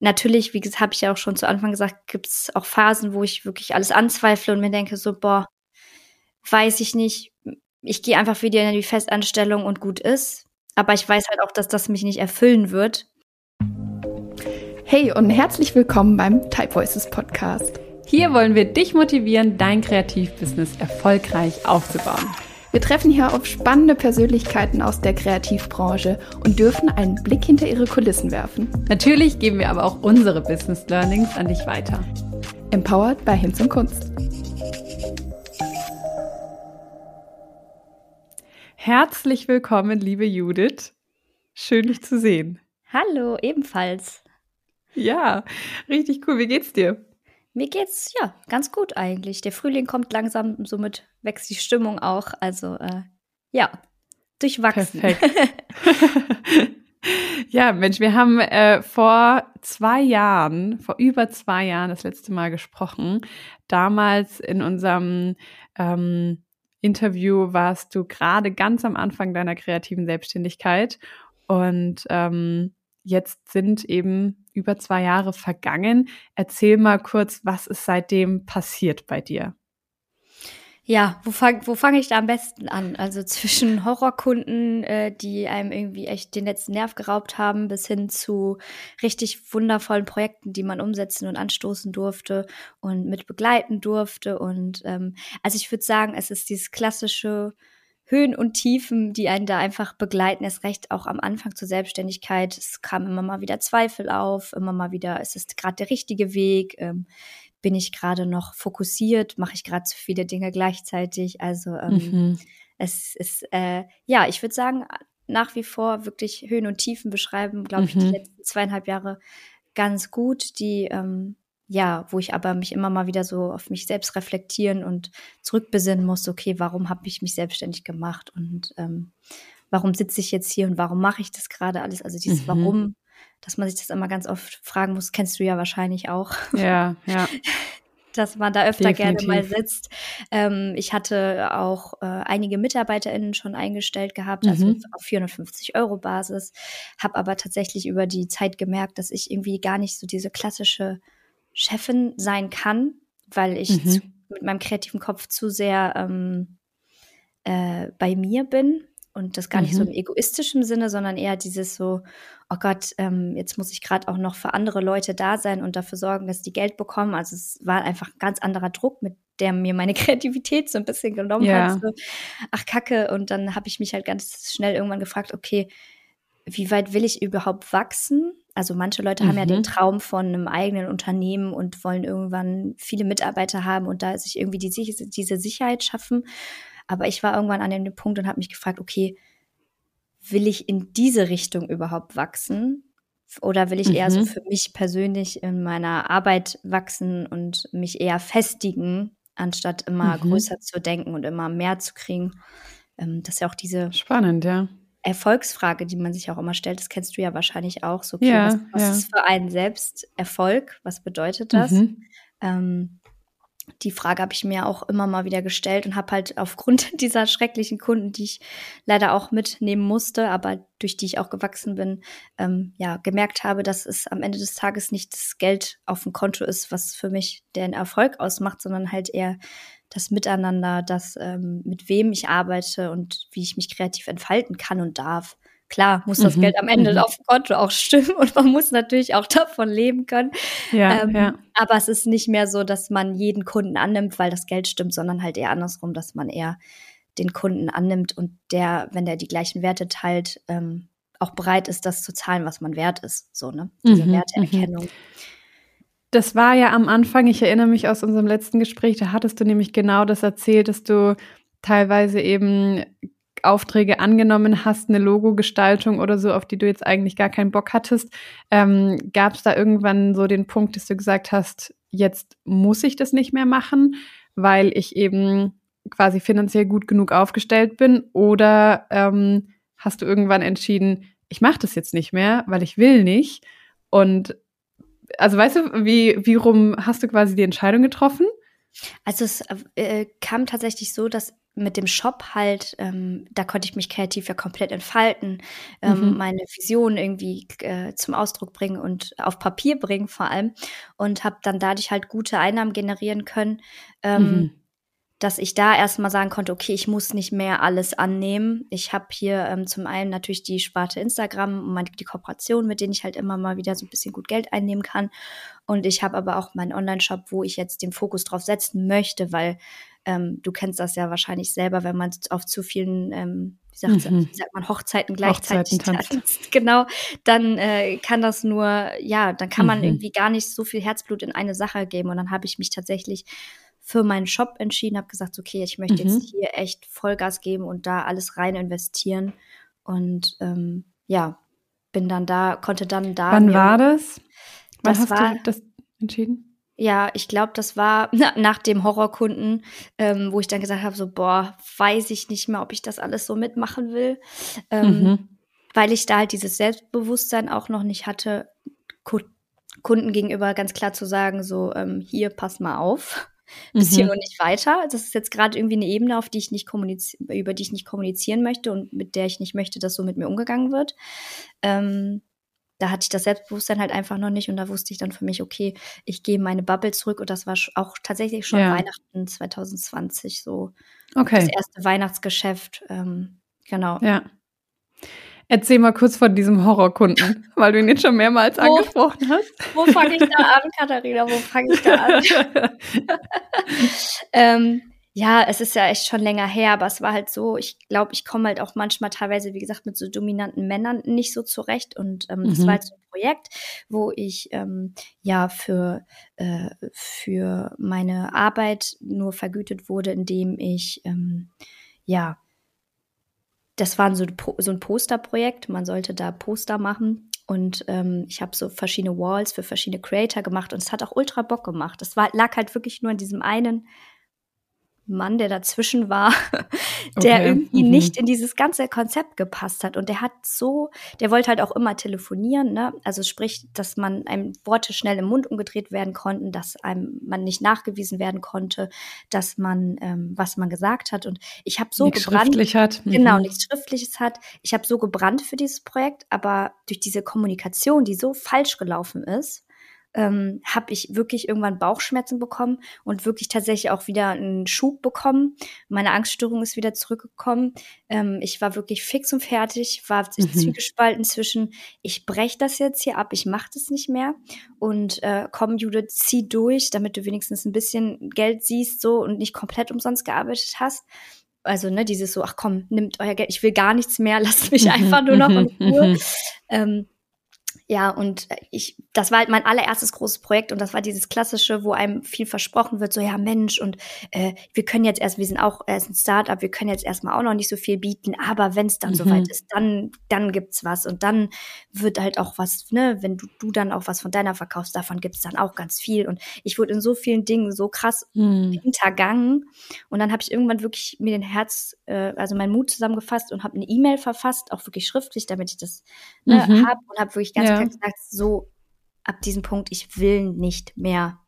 natürlich, wie habe ich ja auch schon zu Anfang gesagt, gibt es auch Phasen, wo ich wirklich alles anzweifle und mir denke so, boah, weiß ich nicht, ich gehe einfach wieder in die Festanstellung und gut ist. Aber ich weiß halt auch, dass das mich nicht erfüllen wird. Hey und herzlich willkommen beim Type Voices Podcast. Hier wollen wir dich motivieren, dein Kreativbusiness erfolgreich aufzubauen. Wir treffen hier auf spannende Persönlichkeiten aus der Kreativbranche und dürfen einen Blick hinter ihre Kulissen werfen. Natürlich geben wir aber auch unsere Business Learnings an dich weiter. Empowered bei Hinz und Kunst. Herzlich willkommen, liebe Judith. Schön, dich zu sehen. Hallo, ebenfalls. Ja, richtig cool. Wie geht's dir? Mir geht's ja ganz gut eigentlich. Der Frühling kommt langsam, somit wächst die Stimmung auch. Also äh, ja, durchwachsen. Perfekt. ja, Mensch, wir haben äh, vor zwei Jahren, vor über zwei Jahren das letzte Mal gesprochen. Damals in unserem ähm, Interview warst du gerade ganz am Anfang deiner kreativen Selbstständigkeit und ähm, jetzt sind eben über zwei Jahre vergangen. Erzähl mal kurz, was ist seitdem passiert bei dir? Ja, wo fange wo fang ich da am besten an? Also zwischen Horrorkunden, äh, die einem irgendwie echt den letzten Nerv geraubt haben, bis hin zu richtig wundervollen Projekten, die man umsetzen und anstoßen durfte und mit begleiten durfte. Und ähm, also ich würde sagen, es ist dieses klassische Höhen und Tiefen, die einen da einfach begleiten, erst recht auch am Anfang zur Selbstständigkeit. Es kam immer mal wieder Zweifel auf, immer mal wieder, ist es gerade der richtige Weg? Ähm, bin ich gerade noch fokussiert? Mache ich gerade zu viele Dinge gleichzeitig? Also ähm, mhm. es ist, äh, ja, ich würde sagen, nach wie vor wirklich Höhen und Tiefen beschreiben, glaube ich, die mhm. letzten zweieinhalb Jahre ganz gut, die ähm, ja, wo ich aber mich immer mal wieder so auf mich selbst reflektieren und zurückbesinnen muss, okay, warum habe ich mich selbstständig gemacht und ähm, warum sitze ich jetzt hier und warum mache ich das gerade alles? Also dieses mhm. Warum, dass man sich das immer ganz oft fragen muss, kennst du ja wahrscheinlich auch. Ja, ja. dass man da öfter Definitiv. gerne mal sitzt. Ähm, ich hatte auch äh, einige MitarbeiterInnen schon eingestellt gehabt, also mhm. auf 450 Euro Basis, habe aber tatsächlich über die Zeit gemerkt, dass ich irgendwie gar nicht so diese klassische Chefin sein kann, weil ich mhm. zu, mit meinem kreativen Kopf zu sehr ähm, äh, bei mir bin und das gar nicht so mhm. im egoistischen Sinne, sondern eher dieses so, oh Gott, ähm, jetzt muss ich gerade auch noch für andere Leute da sein und dafür sorgen, dass die Geld bekommen. Also es war einfach ein ganz anderer Druck, mit der mir meine Kreativität so ein bisschen genommen ja. hat. So, ach Kacke. Und dann habe ich mich halt ganz schnell irgendwann gefragt, okay, wie weit will ich überhaupt wachsen? Also manche Leute mhm. haben ja den mhm. Traum von einem eigenen Unternehmen und wollen irgendwann viele Mitarbeiter haben und da sich irgendwie die, diese Sicherheit schaffen. Aber ich war irgendwann an dem Punkt und habe mich gefragt, okay, will ich in diese Richtung überhaupt wachsen? Oder will ich eher so mhm. für mich persönlich in meiner Arbeit wachsen und mich eher festigen, anstatt immer mhm. größer zu denken und immer mehr zu kriegen? Ähm, das ist ja auch diese spannend, ja Erfolgsfrage, die man sich auch immer stellt, das kennst du ja wahrscheinlich auch. So, okay, ja, was, was ja. ist für einen selbst Erfolg? Was bedeutet das? Mhm. Ähm, die Frage habe ich mir auch immer mal wieder gestellt und habe halt aufgrund dieser schrecklichen Kunden, die ich leider auch mitnehmen musste, aber durch die ich auch gewachsen bin, ähm, ja, gemerkt habe, dass es am Ende des Tages nicht das Geld auf dem Konto ist, was für mich den Erfolg ausmacht, sondern halt eher das Miteinander, das ähm, mit wem ich arbeite und wie ich mich kreativ entfalten kann und darf. Klar muss das mhm. Geld am Ende mhm. auf dem Konto auch stimmen und man muss natürlich auch davon leben können. Ja, ähm, ja. Aber es ist nicht mehr so, dass man jeden Kunden annimmt, weil das Geld stimmt, sondern halt eher andersrum, dass man eher den Kunden annimmt und der, wenn der die gleichen Werte teilt, ähm, auch bereit ist, das zu zahlen, was man wert ist. So, ne? Diese mhm, Werteerkennung. Mhm. Das war ja am Anfang, ich erinnere mich aus unserem letzten Gespräch, da hattest du nämlich genau das erzählt, dass du teilweise eben Aufträge angenommen hast, eine Logogestaltung oder so, auf die du jetzt eigentlich gar keinen Bock hattest. Ähm, Gab es da irgendwann so den Punkt, dass du gesagt hast, jetzt muss ich das nicht mehr machen, weil ich eben quasi finanziell gut genug aufgestellt bin? Oder ähm, hast du irgendwann entschieden, ich mache das jetzt nicht mehr, weil ich will nicht? Und also weißt du, wie, wie rum hast du quasi die Entscheidung getroffen? Also es äh, kam tatsächlich so, dass mit dem Shop halt, ähm, da konnte ich mich kreativ ja komplett entfalten, ähm, mhm. meine Vision irgendwie äh, zum Ausdruck bringen und auf Papier bringen vor allem und habe dann dadurch halt gute Einnahmen generieren können, ähm, mhm. Dass ich da erstmal sagen konnte, okay, ich muss nicht mehr alles annehmen. Ich habe hier ähm, zum einen natürlich die Sparte Instagram und die Kooperation, mit denen ich halt immer mal wieder so ein bisschen gut Geld einnehmen kann. Und ich habe aber auch meinen Online-Shop, wo ich jetzt den Fokus drauf setzen möchte, weil ähm, du kennst das ja wahrscheinlich selber, wenn man auf zu vielen, ähm, wie, sagt, mhm. wie, sagt, man, Hochzeiten gleichzeitig Hochzeiten tanzt. Genau, dann äh, kann das nur, ja, dann kann man mhm. irgendwie gar nicht so viel Herzblut in eine Sache geben. Und dann habe ich mich tatsächlich für meinen Shop entschieden, habe gesagt, okay, ich möchte mhm. jetzt hier echt Vollgas geben und da alles rein investieren. Und ähm, ja, bin dann da, konnte dann da. Wann war das? Wann das hast war, du das entschieden? Ja, ich glaube, das war nach dem Horrorkunden, ähm, wo ich dann gesagt habe, so, boah, weiß ich nicht mehr, ob ich das alles so mitmachen will. Ähm, mhm. Weil ich da halt dieses Selbstbewusstsein auch noch nicht hatte, Kunden gegenüber ganz klar zu sagen, so, ähm, hier, pass mal auf, bis mhm. hier und nicht weiter. Das ist jetzt gerade irgendwie eine Ebene, auf die ich nicht über die ich nicht kommunizieren möchte und mit der ich nicht möchte, dass so mit mir umgegangen wird. Ähm, da hatte ich das Selbstbewusstsein halt einfach noch nicht und da wusste ich dann für mich, okay, ich gehe meine Bubble zurück und das war auch tatsächlich schon ja. Weihnachten 2020 so. Okay. Das erste Weihnachtsgeschäft, ähm, genau. Ja. Erzähl mal kurz von diesem Horrorkunden, weil du ihn jetzt schon mehrmals wo, angesprochen hast. Wo fange ich da an, Katharina? Wo fange ich da an? ähm, ja, es ist ja echt schon länger her, aber es war halt so, ich glaube, ich komme halt auch manchmal teilweise, wie gesagt, mit so dominanten Männern nicht so zurecht. Und ähm, mhm. das war mhm. halt so ein Projekt, wo ich ähm, ja für, äh, für meine Arbeit nur vergütet wurde, indem ich ähm, ja das war so, so ein Posterprojekt. Man sollte da Poster machen. Und ähm, ich habe so verschiedene Walls für verschiedene Creator gemacht und es hat auch ultra Bock gemacht. Es war, lag halt wirklich nur in diesem einen Mann, der dazwischen war, der okay. irgendwie mhm. nicht in dieses ganze Konzept gepasst hat. Und der hat so, der wollte halt auch immer telefonieren, ne? Also sprich, dass man einem Worte schnell im Mund umgedreht werden konnten, dass einem man nicht nachgewiesen werden konnte, dass man, ähm, was man gesagt hat. Und ich habe so nichts gebrannt. Schriftlich hat. Mhm. Genau, nichts Schriftliches hat. Ich habe so gebrannt für dieses Projekt, aber durch diese Kommunikation, die so falsch gelaufen ist, ähm, habe ich wirklich irgendwann Bauchschmerzen bekommen und wirklich tatsächlich auch wieder einen Schub bekommen. Meine Angststörung ist wieder zurückgekommen. Ähm, ich war wirklich fix und fertig, war mhm. zwiegespalten zwischen, ich breche das jetzt hier ab, ich mache das nicht mehr und äh, komm, Judith, zieh durch, damit du wenigstens ein bisschen Geld siehst so und nicht komplett umsonst gearbeitet hast also ne, dieses so, ach komm, nimmt euer Geld, ich will gar nichts mehr, lasst mich mhm. einfach nur noch in mhm. Ruhe. ähm, ja, und äh, ich, das war halt mein allererstes großes Projekt und das war dieses klassische, wo einem viel versprochen wird, so ja Mensch und äh, wir können jetzt erst, wir sind auch erst ein Startup, wir können jetzt erstmal auch noch nicht so viel bieten, aber wenn es dann mhm. soweit ist, dann dann gibt's was und dann wird halt auch was, ne, wenn du du dann auch was von deiner verkaufst, davon gibt's dann auch ganz viel und ich wurde in so vielen Dingen so krass mhm. hintergangen und dann habe ich irgendwann wirklich mir den Herz, äh, also meinen Mut zusammengefasst und habe eine E-Mail verfasst, auch wirklich schriftlich, damit ich das ne, mhm. habe und habe wirklich ganz ja. gesagt, so ab diesem Punkt, ich will nicht mehr.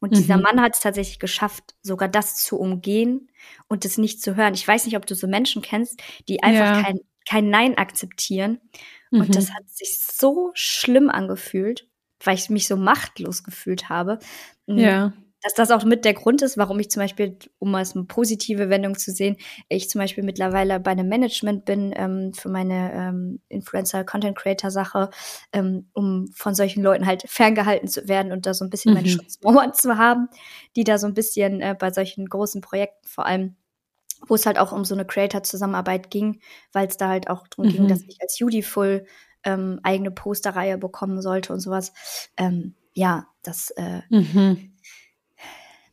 Und mhm. dieser Mann hat es tatsächlich geschafft, sogar das zu umgehen und es nicht zu hören. Ich weiß nicht, ob du so Menschen kennst, die einfach ja. kein, kein Nein akzeptieren. Mhm. Und das hat sich so schlimm angefühlt, weil ich mich so machtlos gefühlt habe. Ja dass das auch mit der Grund ist, warum ich zum Beispiel, um mal eine positive Wendung zu sehen, ich zum Beispiel mittlerweile bei einem Management bin ähm, für meine ähm, Influencer-Content-Creator-Sache, ähm, um von solchen Leuten halt ferngehalten zu werden und da so ein bisschen mhm. meine Schutzmauern zu haben, die da so ein bisschen äh, bei solchen großen Projekten vor allem wo es halt auch um so eine Creator-Zusammenarbeit ging, weil es da halt auch darum mhm. ging, dass ich als Judiful ähm, eigene Posterreihe bekommen sollte und sowas. Ähm, ja, das äh, mhm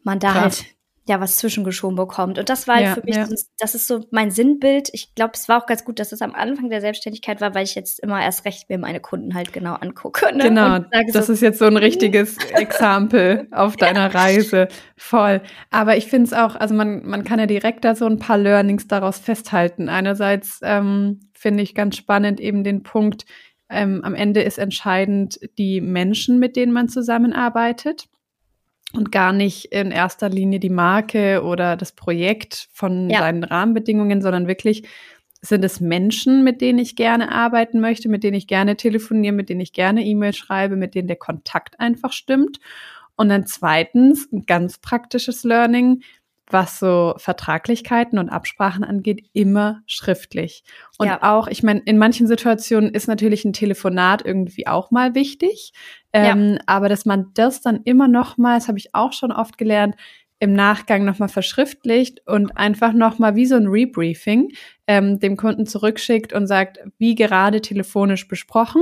man da Krass. halt ja was zwischengeschoben bekommt. Und das war halt ja, für mich, ja. das ist so mein Sinnbild. Ich glaube, es war auch ganz gut, dass es am Anfang der Selbstständigkeit war, weil ich jetzt immer erst recht mir meine Kunden halt genau angucke. Ne? Genau, das so, ist jetzt so ein richtiges Exempel auf deiner. Reise. Voll. Aber ich finde es auch, also man, man kann ja direkt da so ein paar Learnings daraus festhalten. Einerseits ähm, finde ich ganz spannend eben den Punkt, ähm, am Ende ist entscheidend die Menschen, mit denen man zusammenarbeitet. Und gar nicht in erster Linie die Marke oder das Projekt von ja. seinen Rahmenbedingungen, sondern wirklich sind es Menschen, mit denen ich gerne arbeiten möchte, mit denen ich gerne telefoniere, mit denen ich gerne E-Mail schreibe, mit denen der Kontakt einfach stimmt. Und dann zweitens, ein ganz praktisches Learning, was so Vertraglichkeiten und Absprachen angeht, immer schriftlich. Und ja. auch, ich meine, in manchen Situationen ist natürlich ein Telefonat irgendwie auch mal wichtig. Ähm, ja. Aber dass man das dann immer noch mal, das habe ich auch schon oft gelernt, im Nachgang nochmal verschriftlicht und einfach nochmal wie so ein Rebriefing ähm, dem Kunden zurückschickt und sagt, wie gerade telefonisch besprochen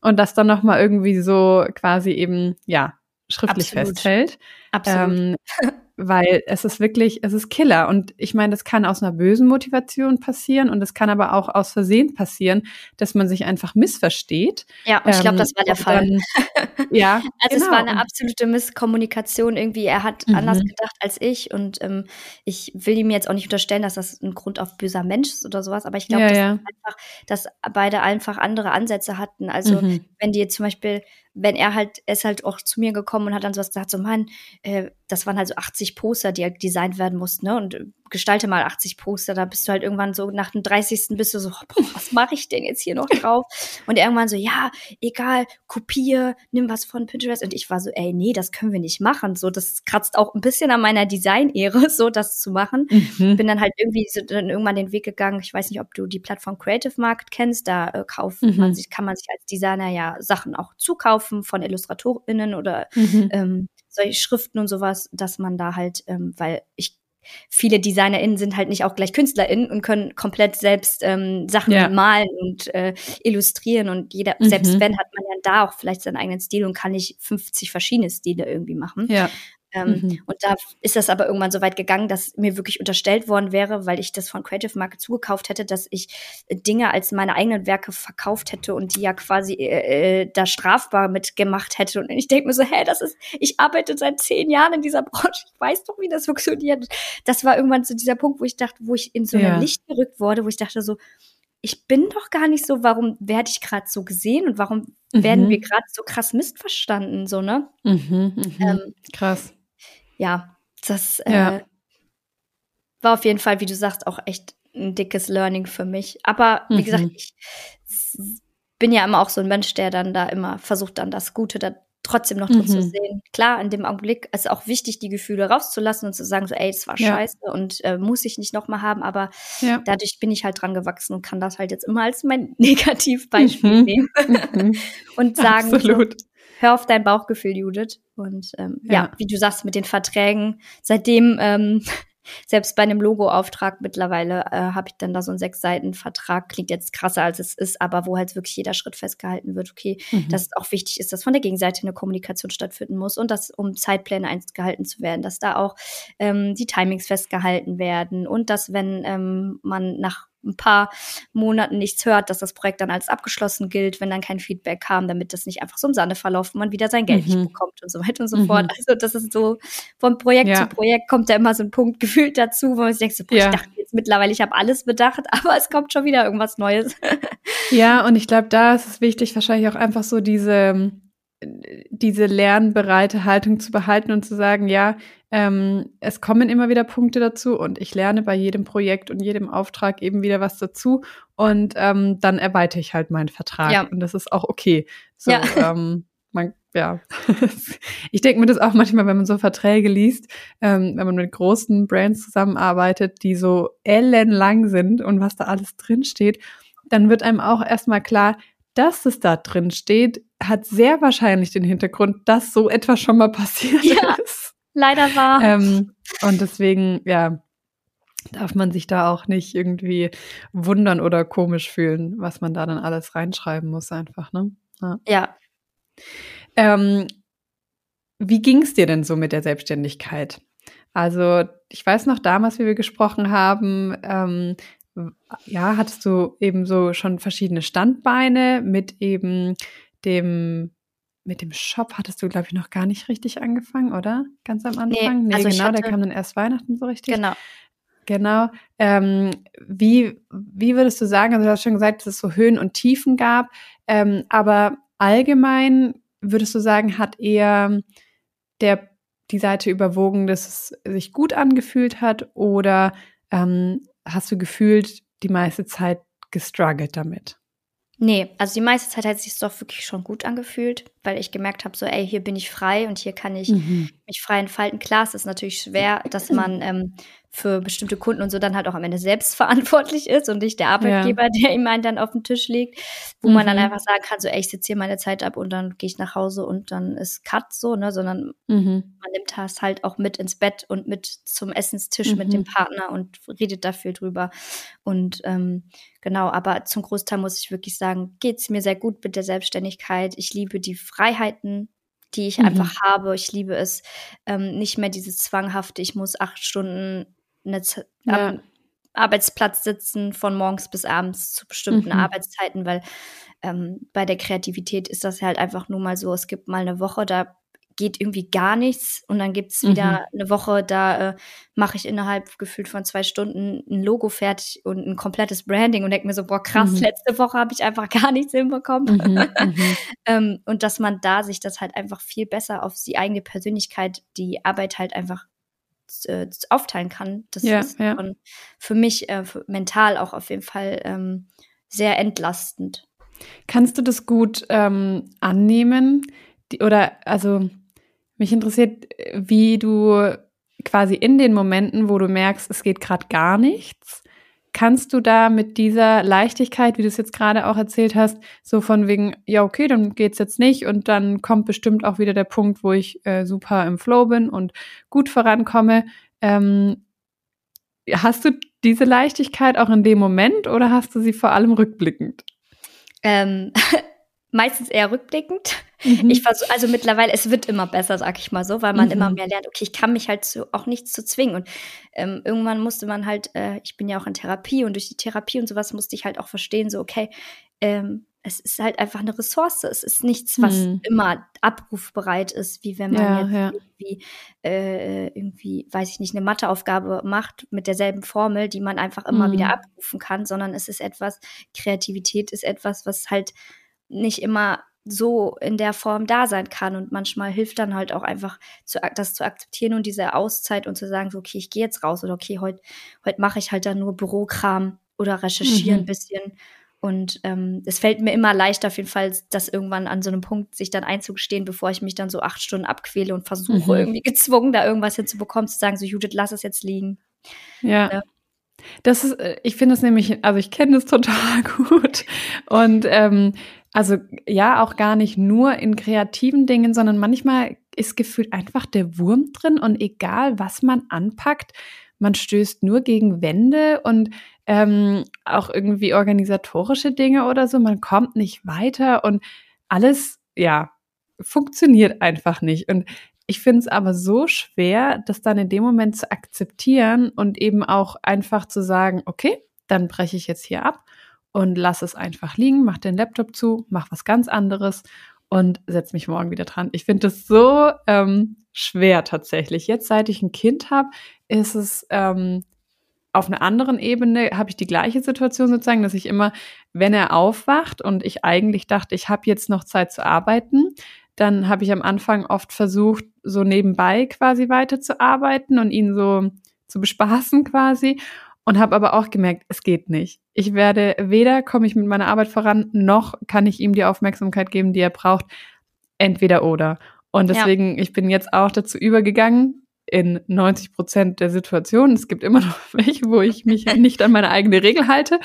und das dann nochmal irgendwie so quasi eben, ja, schriftlich Absolut. festhält. Absolut. Ähm, weil es ist wirklich, es ist Killer. Und ich meine, das kann aus einer bösen Motivation passieren und es kann aber auch aus Versehen passieren, dass man sich einfach missversteht. Ja, und ich glaube, das war der ähm, Fall. Dann, ja. also genau. es war eine absolute Misskommunikation irgendwie. Er hat mhm. anders gedacht als ich und ähm, ich will ihm jetzt auch nicht unterstellen, dass das ein Grund auf böser Mensch ist oder sowas, aber ich glaube, ja, ja. einfach, dass beide einfach andere Ansätze hatten. Also mhm. wenn die jetzt zum Beispiel wenn er halt, er ist halt auch zu mir gekommen und hat dann sowas gesagt, so Mann, äh, das waren halt so 80 Poster, die halt designt werden mussten, ne? Und äh, gestalte mal 80 Poster, da bist du halt irgendwann so nach dem 30. bist du so, boah, was mache ich denn jetzt hier noch drauf? Und irgendwann so, ja, egal, kopier, nimm was von Pinterest. Und ich war so, ey, nee, das können wir nicht machen. So, das kratzt auch ein bisschen an meiner Design-Ehre, so das zu machen. Mhm. Bin dann halt irgendwie so dann irgendwann den Weg gegangen. Ich weiß nicht, ob du die Plattform Creative Market kennst. Da äh, kauft mhm. man sich, kann man sich als Designer ja Sachen auch zukaufen von IllustratorInnen oder mhm. ähm, solche Schriften und sowas, dass man da halt, ähm, weil ich viele DesignerInnen sind halt nicht auch gleich KünstlerInnen und können komplett selbst ähm, Sachen ja. malen und äh, illustrieren und jeder, mhm. selbst wenn, hat man ja da auch vielleicht seinen eigenen Stil und kann nicht 50 verschiedene Stile irgendwie machen. Ja. Ähm, mhm. Und da ist das aber irgendwann so weit gegangen, dass mir wirklich unterstellt worden wäre, weil ich das von Creative Market zugekauft hätte, dass ich Dinge als meine eigenen Werke verkauft hätte und die ja quasi äh, äh da strafbar mitgemacht hätte. Und ich denke mir so, hä, das ist, ich arbeite seit zehn Jahren in dieser Branche, ich weiß doch, wie das funktioniert. Das war irgendwann so dieser Punkt, wo ich dachte, wo ich in so ja. ein Licht gerückt wurde, wo ich dachte so, ich bin doch gar nicht so, warum werde ich gerade so gesehen und warum mhm. werden wir gerade so krass missverstanden, so, ne? Mhm, mh. ähm, krass ja, das ja. Äh, war auf jeden Fall, wie du sagst, auch echt ein dickes Learning für mich. Aber wie mhm. gesagt, ich bin ja immer auch so ein Mensch, der dann da immer versucht, dann das Gute da trotzdem noch drin mhm. zu sehen. Klar, in dem Augenblick ist auch wichtig, die Gefühle rauszulassen und zu sagen, so, ey, das war ja. scheiße und äh, muss ich nicht nochmal haben, aber ja. dadurch bin ich halt dran gewachsen und kann das halt jetzt immer als mein Negativbeispiel mhm. nehmen mhm. und sagen, Absolut. So, hör auf dein Bauchgefühl, Judith. Und ähm, ja. ja. wie du sagst, mit den Verträgen, seitdem ähm, selbst bei einem Logo-Auftrag mittlerweile äh, habe ich dann da so einen sechs Seiten Vertrag. Klingt jetzt krasser als es ist, aber wo halt wirklich jeder Schritt festgehalten wird. Okay, mhm. dass es auch wichtig ist, dass von der Gegenseite eine Kommunikation stattfinden muss und dass um Zeitpläne eingehalten zu werden, dass da auch ähm, die Timings festgehalten werden und dass wenn ähm, man nach ein paar Monaten nichts hört, dass das Projekt dann als abgeschlossen gilt, wenn dann kein Feedback kam, damit das nicht einfach so im Sande verläuft und man wieder sein Geld mhm. nicht bekommt und so weiter und so mhm. fort. Also das ist so, von Projekt ja. zu Projekt kommt da immer so ein Punkt gefühlt dazu, wo man sich denkt, so, boah, ja. ich dachte jetzt mittlerweile, ich habe alles bedacht, aber es kommt schon wieder irgendwas Neues. Ja, und ich glaube, da ist es wichtig, wahrscheinlich auch einfach so diese, diese lernbereite Haltung zu behalten und zu sagen, ja, ähm, es kommen immer wieder Punkte dazu und ich lerne bei jedem Projekt und jedem Auftrag eben wieder was dazu und ähm, dann erweitere ich halt meinen Vertrag ja. und das ist auch okay. So, ja. Ähm, man, ja. ich denke mir das auch manchmal, wenn man so Verträge liest, ähm, wenn man mit großen Brands zusammenarbeitet, die so ellenlang sind und was da alles drinsteht, dann wird einem auch erstmal klar, dass es da drin steht, hat sehr wahrscheinlich den Hintergrund, dass so etwas schon mal passiert ja. ist. Leider war. Ähm, und deswegen, ja, darf man sich da auch nicht irgendwie wundern oder komisch fühlen, was man da dann alles reinschreiben muss, einfach, ne? Ja. ja. Ähm, wie ging es dir denn so mit der Selbstständigkeit? Also, ich weiß noch damals, wie wir gesprochen haben, ähm, ja, hattest du eben so schon verschiedene Standbeine mit eben dem mit dem Shop hattest du, glaube ich, noch gar nicht richtig angefangen, oder? Ganz am Anfang? Nee, nee also genau, hatte, der kam dann erst Weihnachten so richtig. Genau. Genau. Ähm, wie, wie würdest du sagen, also du hast schon gesagt, dass es so Höhen und Tiefen gab, ähm, aber allgemein würdest du sagen, hat eher der die Seite überwogen, dass es sich gut angefühlt hat oder ähm, hast du gefühlt die meiste Zeit gestruggelt damit? Nee, also die meiste Zeit hat es sich doch wirklich schon gut angefühlt, weil ich gemerkt habe, so, ey, hier bin ich frei und hier kann ich mhm. mich frei entfalten. Klar, es ist natürlich schwer, dass man ähm, für bestimmte Kunden und so dann halt auch am Ende selbst verantwortlich ist und nicht der Arbeitgeber, ja. der ihm einen dann auf den Tisch legt, wo mhm. man dann mhm. einfach sagen kann, so, ey, ich sitze hier meine Zeit ab und dann gehe ich nach Hause und dann ist Cut so, ne, sondern mhm. man nimmt das halt auch mit ins Bett und mit zum Essenstisch mhm. mit dem mhm. Partner und redet dafür drüber. Und ähm, genau, aber zum Großteil muss ich wirklich sagen, geht es mir sehr gut mit der Selbstständigkeit. Ich liebe die Freiheiten, die ich mhm. einfach habe. Ich liebe es, ähm, nicht mehr dieses zwanghafte, ich muss acht Stunden eine, ja. am Arbeitsplatz sitzen von morgens bis abends zu bestimmten mhm. Arbeitszeiten, weil ähm, bei der Kreativität ist das halt einfach nur mal so, es gibt mal eine Woche, da geht irgendwie gar nichts und dann gibt es wieder mhm. eine Woche, da äh, mache ich innerhalb gefühlt von zwei Stunden ein Logo fertig und ein komplettes Branding und denke mir so, boah krass, mhm. letzte Woche habe ich einfach gar nichts hinbekommen. Mhm. mhm. ähm, und dass man da sich das halt einfach viel besser auf die eigene Persönlichkeit, die Arbeit halt einfach äh, aufteilen kann. Das ja, ist ja. für mich äh, für mental auch auf jeden Fall ähm, sehr entlastend. Kannst du das gut ähm, annehmen? Die, oder also mich interessiert, wie du quasi in den Momenten, wo du merkst, es geht gerade gar nichts, Kannst du da mit dieser Leichtigkeit, wie du es jetzt gerade auch erzählt hast, so von wegen, ja, okay, dann geht's jetzt nicht und dann kommt bestimmt auch wieder der Punkt, wo ich äh, super im Flow bin und gut vorankomme. Ähm, hast du diese Leichtigkeit auch in dem Moment oder hast du sie vor allem rückblickend? Ähm, meistens eher rückblickend. Mhm. Ich versuche, also mittlerweile, es wird immer besser, sag ich mal so, weil man mhm. immer mehr lernt, okay, ich kann mich halt zu, auch nichts zu zwingen. Und ähm, irgendwann musste man halt, äh, ich bin ja auch in Therapie und durch die Therapie und sowas musste ich halt auch verstehen, so, okay, ähm, es ist halt einfach eine Ressource. Es ist nichts, was mhm. immer abrufbereit ist, wie wenn man ja, jetzt ja. irgendwie, äh, irgendwie, weiß ich nicht, eine Matheaufgabe macht mit derselben Formel, die man einfach immer wieder mhm. abrufen kann, sondern es ist etwas, Kreativität ist etwas, was halt nicht immer so in der Form da sein kann. Und manchmal hilft dann halt auch einfach, zu, das zu akzeptieren und diese Auszeit und zu sagen, so, okay, ich gehe jetzt raus oder okay, heute heut mache ich halt dann nur Bürokram oder recherchiere mhm. ein bisschen. Und ähm, es fällt mir immer leichter auf jeden Fall, das irgendwann an so einem Punkt sich dann einzugestehen, bevor ich mich dann so acht Stunden abquäle und versuche, mhm. irgendwie gezwungen, da irgendwas hinzubekommen, zu sagen, so Judith, lass es jetzt liegen. Ja. ja. Das ist, äh, ich finde es nämlich, also ich kenne es total gut. Und ähm, also ja, auch gar nicht nur in kreativen Dingen, sondern manchmal ist gefühlt einfach der Wurm drin und egal, was man anpackt, man stößt nur gegen Wände und ähm, auch irgendwie organisatorische Dinge oder so, man kommt nicht weiter und alles, ja, funktioniert einfach nicht. Und ich finde es aber so schwer, das dann in dem Moment zu akzeptieren und eben auch einfach zu sagen, okay, dann breche ich jetzt hier ab und lass es einfach liegen, mach den Laptop zu, mach was ganz anderes und setz mich morgen wieder dran. Ich finde das so ähm, schwer tatsächlich. Jetzt, seit ich ein Kind habe, ist es ähm, auf einer anderen Ebene, habe ich die gleiche Situation sozusagen, dass ich immer, wenn er aufwacht und ich eigentlich dachte, ich habe jetzt noch Zeit zu arbeiten, dann habe ich am Anfang oft versucht, so nebenbei quasi weiterzuarbeiten und ihn so zu bespaßen quasi und habe aber auch gemerkt, es geht nicht. Ich werde weder komme ich mit meiner Arbeit voran, noch kann ich ihm die Aufmerksamkeit geben, die er braucht. Entweder oder. Und deswegen, ja. ich bin jetzt auch dazu übergegangen, in 90 Prozent der Situationen, es gibt immer noch welche, wo ich mich nicht an meine eigene Regel halte,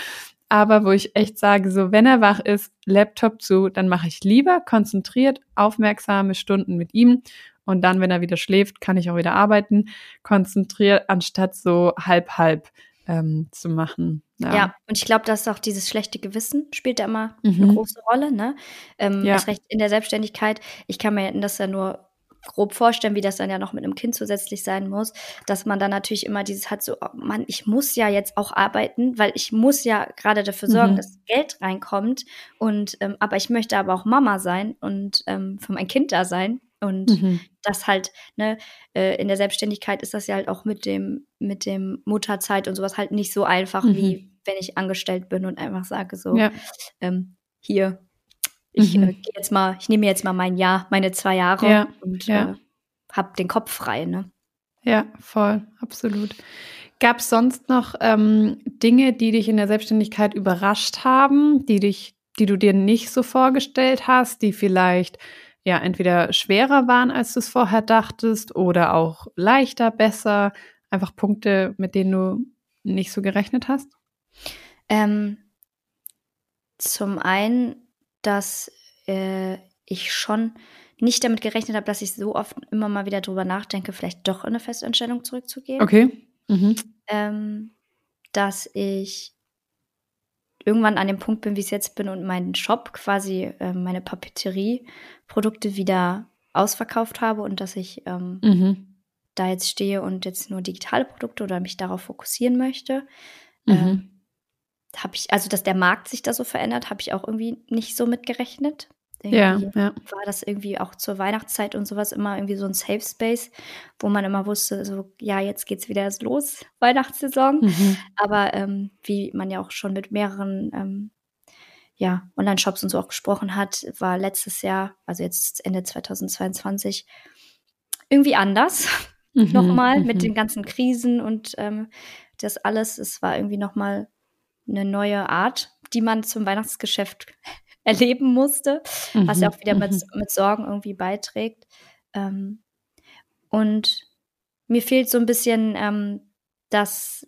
aber wo ich echt sage, so wenn er wach ist, Laptop zu, dann mache ich lieber konzentriert, aufmerksame Stunden mit ihm und dann, wenn er wieder schläft, kann ich auch wieder arbeiten, konzentriert, anstatt so halb halb ähm, zu machen. Ja. ja, und ich glaube, dass auch dieses schlechte Gewissen spielt da immer mhm. eine große Rolle. Ne? Ähm, ja. recht in der Selbstständigkeit. Ich kann mir das ja nur grob vorstellen, wie das dann ja noch mit einem Kind zusätzlich sein muss, dass man dann natürlich immer dieses hat, so, oh Mann, ich muss ja jetzt auch arbeiten, weil ich muss ja gerade dafür sorgen, mhm. dass Geld reinkommt. Und ähm, aber ich möchte aber auch Mama sein und ähm, für mein Kind da sein. Und mhm. das halt, ne, äh, in der Selbstständigkeit ist das ja halt auch mit dem, mit dem Mutterzeit und sowas halt nicht so einfach, mhm. wie wenn ich angestellt bin und einfach sage so, ja. ähm, hier, ich mhm. äh, gehe jetzt mal, ich nehme jetzt mal mein Jahr, meine zwei Jahre ja. und ja. Äh, habe den Kopf frei, ne? Ja, voll, absolut. Gab es sonst noch ähm, Dinge, die dich in der Selbstständigkeit überrascht haben, die dich, die du dir nicht so vorgestellt hast, die vielleicht ja entweder schwerer waren, als du es vorher dachtest, oder auch leichter, besser? Einfach Punkte, mit denen du nicht so gerechnet hast? Ähm, zum einen, dass äh, ich schon nicht damit gerechnet habe, dass ich so oft immer mal wieder drüber nachdenke, vielleicht doch in eine Festanstellung zurückzugehen. Okay. Mhm. Ähm, dass ich irgendwann an dem Punkt bin, wie ich es jetzt bin und meinen Shop quasi, äh, meine Papeterie-Produkte wieder ausverkauft habe und dass ich ähm, mhm. da jetzt stehe und jetzt nur digitale Produkte oder mich darauf fokussieren möchte. Mhm. Ähm, habe ich, also dass der Markt sich da so verändert, habe ich auch irgendwie nicht so mitgerechnet. Ja, ja. War das irgendwie auch zur Weihnachtszeit und sowas immer irgendwie so ein Safe Space, wo man immer wusste, so, ja, jetzt geht's wieder los, Weihnachtssaison. Mhm. Aber ähm, wie man ja auch schon mit mehreren ähm, ja, Online-Shops und so auch gesprochen hat, war letztes Jahr, also jetzt Ende 2022, irgendwie anders. Mhm, nochmal mit mhm. den ganzen Krisen und ähm, das alles. Es war irgendwie nochmal eine neue Art, die man zum Weihnachtsgeschäft erleben musste, mhm. was ja auch wieder mit, mhm. mit Sorgen irgendwie beiträgt. Ähm, und mir fehlt so ein bisschen ähm, das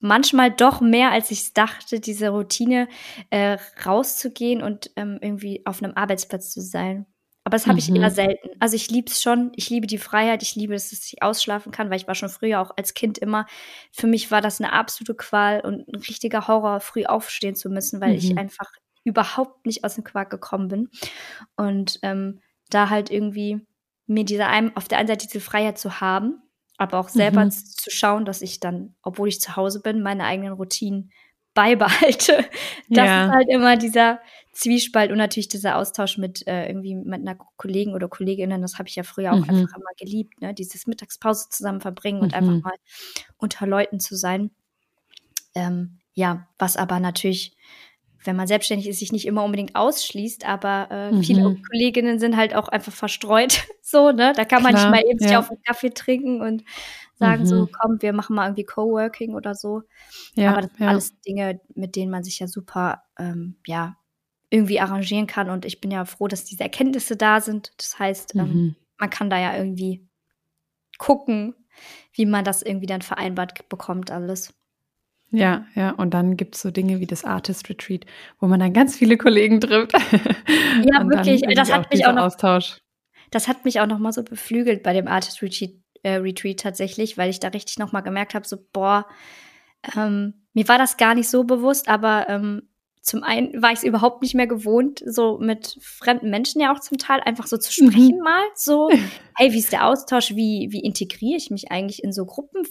manchmal doch mehr, als ich dachte, diese Routine äh, rauszugehen und ähm, irgendwie auf einem Arbeitsplatz zu sein. Aber das habe ich eher mhm. selten. Also ich liebe es schon. Ich liebe die Freiheit. Ich liebe, dass ich ausschlafen kann, weil ich war schon früher auch als Kind immer. Für mich war das eine absolute Qual und ein richtiger Horror, früh aufstehen zu müssen, weil mhm. ich einfach überhaupt nicht aus dem Quark gekommen bin. Und ähm, da halt irgendwie mir diese ein, auf der einen Seite diese Freiheit zu haben, aber auch selber mhm. zu schauen, dass ich dann, obwohl ich zu Hause bin, meine eigenen Routinen beibehalte. Das ja. ist halt immer dieser Zwiespalt und natürlich dieser Austausch mit äh, irgendwie mit einer Kollegen oder Kolleginnen. Das habe ich ja früher auch mhm. einfach immer geliebt, ne? Dieses Mittagspause zusammen verbringen und einfach mhm. mal unter Leuten zu sein. Ähm, ja, was aber natürlich wenn man selbstständig ist, sich nicht immer unbedingt ausschließt, aber äh, mhm. viele Kolleginnen sind halt auch einfach verstreut. so, ne? Da kann man Klar, nicht mal eben ja. sich auf einen Kaffee trinken und sagen mhm. so, komm, wir machen mal irgendwie Coworking oder so. Ja, aber das sind ja. alles Dinge, mit denen man sich ja super, ähm, ja, irgendwie arrangieren kann. Und ich bin ja froh, dass diese Erkenntnisse da sind. Das heißt, ähm, mhm. man kann da ja irgendwie gucken, wie man das irgendwie dann vereinbart bekommt, alles. Ja, ja, und dann gibt es so Dinge wie das Artist Retreat, wo man dann ganz viele Kollegen trifft. Ja, wirklich, das hat mich auch noch, Austausch. Das hat mich auch noch mal so beflügelt bei dem Artist Retreat, äh, Retreat tatsächlich, weil ich da richtig noch mal gemerkt habe, so boah, ähm, mir war das gar nicht so bewusst, aber ähm, zum einen war ich es überhaupt nicht mehr gewohnt, so mit fremden Menschen ja auch zum Teil einfach so zu sprechen mhm. mal. So, hey, wie ist der Austausch? Wie, wie integriere ich mich eigentlich in so Gruppen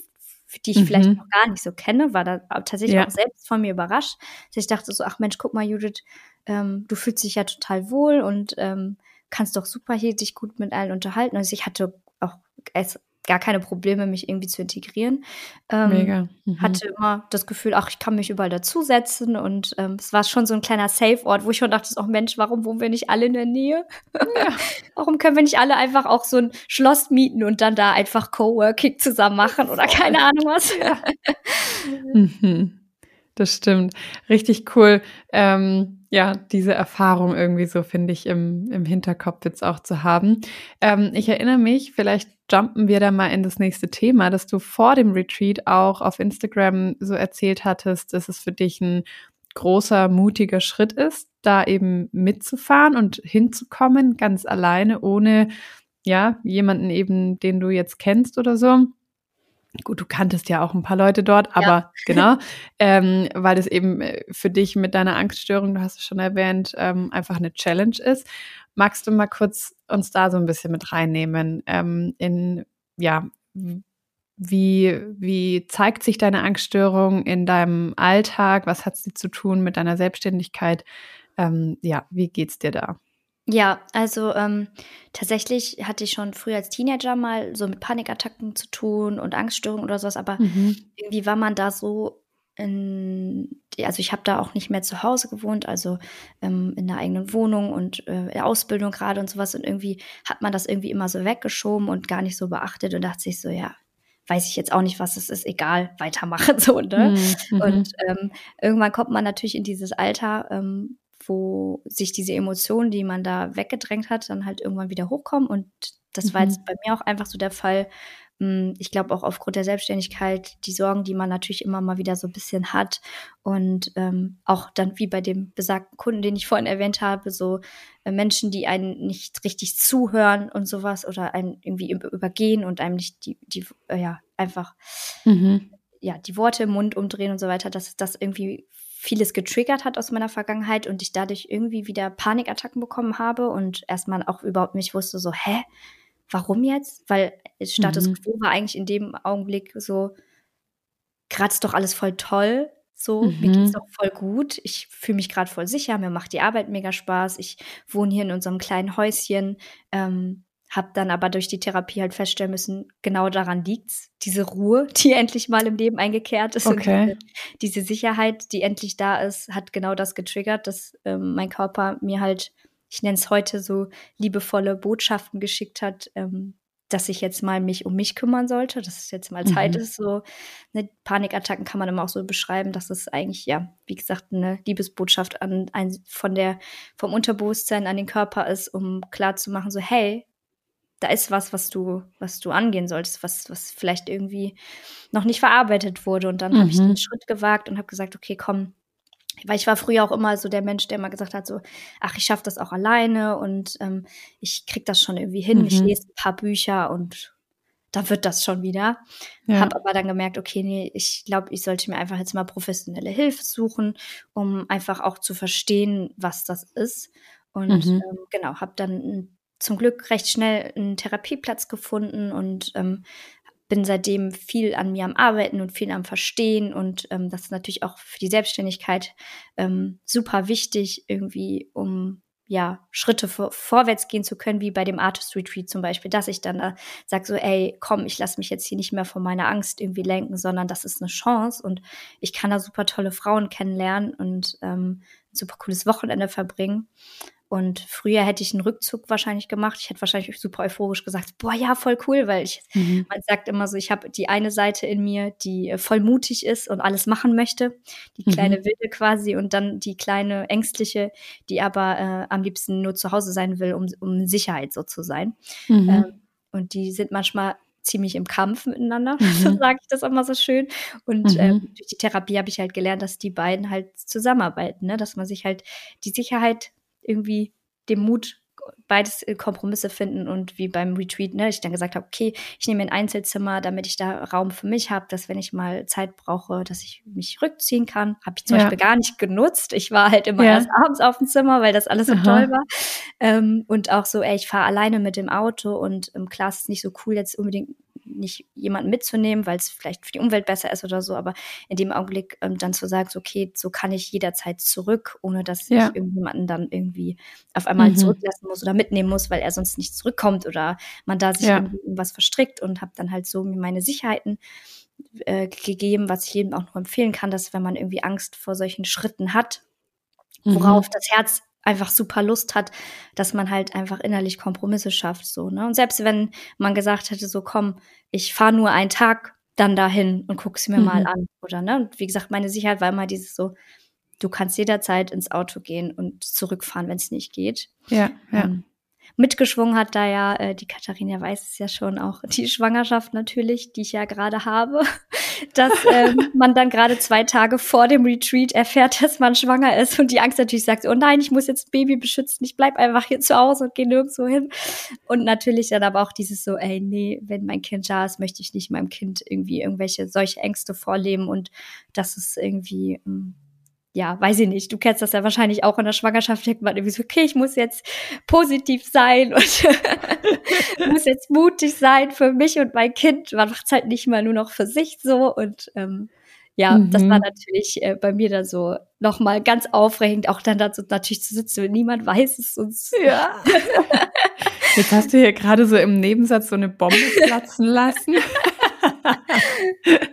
die ich mhm. vielleicht noch gar nicht so kenne, war da tatsächlich ja. auch selbst von mir überrascht. Dass ich dachte so, ach Mensch, guck mal, Judith, ähm, du fühlst dich ja total wohl und ähm, kannst doch super hier dich gut mit allen unterhalten. Also ich hatte auch es gar keine Probleme, mich irgendwie zu integrieren. Ähm, Mega. Mhm. Hatte immer das Gefühl, ach, ich kann mich überall dazusetzen und ähm, es war schon so ein kleiner Safe-Ort, wo ich schon dachte, oh Mensch, warum wohnen wir nicht alle in der Nähe? Ja. warum können wir nicht alle einfach auch so ein Schloss mieten und dann da einfach Coworking zusammen machen oder keine Ahnung was? Mhm. Das stimmt. Richtig cool. Ähm ja, diese Erfahrung irgendwie so, finde ich, im, im Hinterkopf jetzt auch zu haben. Ähm, ich erinnere mich, vielleicht jumpen wir da mal in das nächste Thema, dass du vor dem Retreat auch auf Instagram so erzählt hattest, dass es für dich ein großer, mutiger Schritt ist, da eben mitzufahren und hinzukommen, ganz alleine, ohne ja, jemanden eben, den du jetzt kennst oder so. Gut, du kanntest ja auch ein paar Leute dort, aber ja. genau, ähm, weil es eben äh, für dich mit deiner Angststörung, du hast es schon erwähnt, ähm, einfach eine Challenge ist. Magst du mal kurz uns da so ein bisschen mit reinnehmen? Ähm, in, ja, wie, wie zeigt sich deine Angststörung in deinem Alltag? Was hat sie zu tun mit deiner Selbstständigkeit? Ähm, ja, wie geht's dir da? Ja, also ähm, tatsächlich hatte ich schon früher als Teenager mal so mit Panikattacken zu tun und Angststörungen oder sowas, aber mhm. irgendwie war man da so in, also ich habe da auch nicht mehr zu Hause gewohnt, also ähm, in der eigenen Wohnung und äh, Ausbildung gerade und sowas. Und irgendwie hat man das irgendwie immer so weggeschoben und gar nicht so beachtet und dachte sich so, ja, weiß ich jetzt auch nicht, was es ist, egal, weitermachen so, ne? Mhm. Und ähm, irgendwann kommt man natürlich in dieses Alter, ähm, wo sich diese Emotionen, die man da weggedrängt hat, dann halt irgendwann wieder hochkommen. Und das mhm. war jetzt mhm. bei mir auch einfach so der Fall. Hm, ich glaube auch aufgrund der Selbstständigkeit, die Sorgen, die man natürlich immer mal wieder so ein bisschen hat. Und ähm, auch dann wie bei dem besagten Kunden, den ich vorhin erwähnt habe, so äh, Menschen, die einen nicht richtig zuhören und sowas oder einen irgendwie übergehen und einem nicht die, die äh, ja, einfach mhm. ja, die Worte im Mund umdrehen und so weiter, dass das irgendwie vieles getriggert hat aus meiner Vergangenheit und ich dadurch irgendwie wieder Panikattacken bekommen habe und erstmal auch überhaupt nicht wusste, so, hä, warum jetzt? Weil Status mhm. quo war eigentlich in dem Augenblick so, gerade ist doch alles voll toll. So, mhm. mir geht's doch voll gut. Ich fühle mich gerade voll sicher. Mir macht die Arbeit mega Spaß. Ich wohne hier in unserem kleinen Häuschen. Ähm, hab dann aber durch die Therapie halt feststellen müssen, genau daran liegt's. Diese Ruhe, die endlich mal im Leben eingekehrt ist okay. und diese, diese, Sicherheit, die endlich da ist, hat genau das getriggert, dass ähm, mein Körper mir halt, ich nenne es heute so liebevolle Botschaften geschickt hat, ähm, dass ich jetzt mal mich um mich kümmern sollte, dass es jetzt mal Zeit mhm. ist. So ne, Panikattacken kann man immer auch so beschreiben, dass es eigentlich ja, wie gesagt, eine Liebesbotschaft an ein, von der vom Unterbewusstsein an den Körper ist, um klar zu machen, so hey, da ist was, was du, was du angehen solltest, was, was vielleicht irgendwie noch nicht verarbeitet wurde. Und dann mhm. habe ich den Schritt gewagt und habe gesagt, okay, komm, weil ich war früher auch immer so der Mensch, der immer gesagt hat, so, ach, ich schaffe das auch alleine und ähm, ich krieg das schon irgendwie hin. Mhm. Ich lese ein paar Bücher und dann wird das schon wieder. Ja. Habe aber dann gemerkt, okay, nee, ich glaube, ich sollte mir einfach jetzt mal professionelle Hilfe suchen, um einfach auch zu verstehen, was das ist. Und mhm. ähm, genau, habe dann zum Glück recht schnell einen Therapieplatz gefunden und ähm, bin seitdem viel an mir am Arbeiten und viel am Verstehen und ähm, das ist natürlich auch für die Selbstständigkeit ähm, super wichtig, irgendwie, um ja, Schritte vor, vorwärts gehen zu können, wie bei dem Artist Retreat zum Beispiel, dass ich dann da sage so, ey, komm, ich lasse mich jetzt hier nicht mehr von meiner Angst irgendwie lenken, sondern das ist eine Chance und ich kann da super tolle Frauen kennenlernen und ähm, ein super cooles Wochenende verbringen. Und früher hätte ich einen Rückzug wahrscheinlich gemacht. Ich hätte wahrscheinlich super euphorisch gesagt, boah, ja, voll cool, weil ich, mhm. man sagt immer so, ich habe die eine Seite in mir, die äh, voll mutig ist und alles machen möchte, die kleine mhm. Wilde quasi, und dann die kleine Ängstliche, die aber äh, am liebsten nur zu Hause sein will, um, um Sicherheit so zu sein. Mhm. Ähm, und die sind manchmal ziemlich im Kampf miteinander, mhm. so sage ich das immer so schön. Und mhm. ähm, durch die Therapie habe ich halt gelernt, dass die beiden halt zusammenarbeiten, ne? dass man sich halt die Sicherheit irgendwie dem Mut beides Kompromisse finden und wie beim Retreat, ne, ich dann gesagt habe, okay, ich nehme ein Einzelzimmer, damit ich da Raum für mich habe, dass wenn ich mal Zeit brauche, dass ich mich rückziehen kann. Habe ich zum ja. Beispiel gar nicht genutzt. Ich war halt immer ja. erst abends auf dem Zimmer, weil das alles so Aha. toll war. Ähm, und auch so, ey, ich fahre alleine mit dem Auto und ähm, klar, es ist nicht so cool, jetzt unbedingt nicht jemanden mitzunehmen, weil es vielleicht für die Umwelt besser ist oder so, aber in dem Augenblick ähm, dann zu sagen, so, okay, so kann ich jederzeit zurück, ohne dass ja. ich irgendjemanden dann irgendwie auf einmal mhm. zurücklassen muss oder mitnehmen muss, weil er sonst nicht zurückkommt oder man da sich ja. irgendwas verstrickt und habe dann halt so mir meine Sicherheiten äh, gegeben, was ich jedem auch nur empfehlen kann, dass wenn man irgendwie Angst vor solchen Schritten hat, worauf mhm. das Herz einfach super Lust hat, dass man halt einfach innerlich Kompromisse schafft, so, ne? Und selbst wenn man gesagt hätte, so komm, ich fahre nur einen Tag dann dahin und guck's mir mhm. mal an, oder, ne? Und wie gesagt, meine Sicherheit war immer dieses so, du kannst jederzeit ins Auto gehen und zurückfahren, wenn es nicht geht. Ja, ja. Ähm, mitgeschwungen hat da ja, äh, die Katharina weiß es ja schon auch, die Schwangerschaft natürlich, die ich ja gerade habe, dass ähm, man dann gerade zwei Tage vor dem Retreat erfährt, dass man schwanger ist und die Angst natürlich sagt, oh nein, ich muss jetzt Baby beschützen, ich bleib einfach hier zu Hause und gehe nirgendwo hin. Und natürlich dann aber auch dieses so, ey, nee, wenn mein Kind da ist, möchte ich nicht meinem Kind irgendwie irgendwelche solche Ängste vorleben und das ist irgendwie, mh, mm, ja, weiß ich nicht, du kennst das ja wahrscheinlich auch in der Schwangerschaft, denkt man irgendwie so, okay, ich muss jetzt positiv sein und muss jetzt mutig sein für mich und mein Kind. Man macht es halt nicht mal nur noch für sich so und ähm, ja, mhm. das war mhm. natürlich äh, bei mir dann so nochmal ganz aufregend, auch dann dazu natürlich zu sitzen, wenn niemand weiß es uns. Ja. Jetzt hast du hier gerade so im Nebensatz so eine Bombe platzen lassen.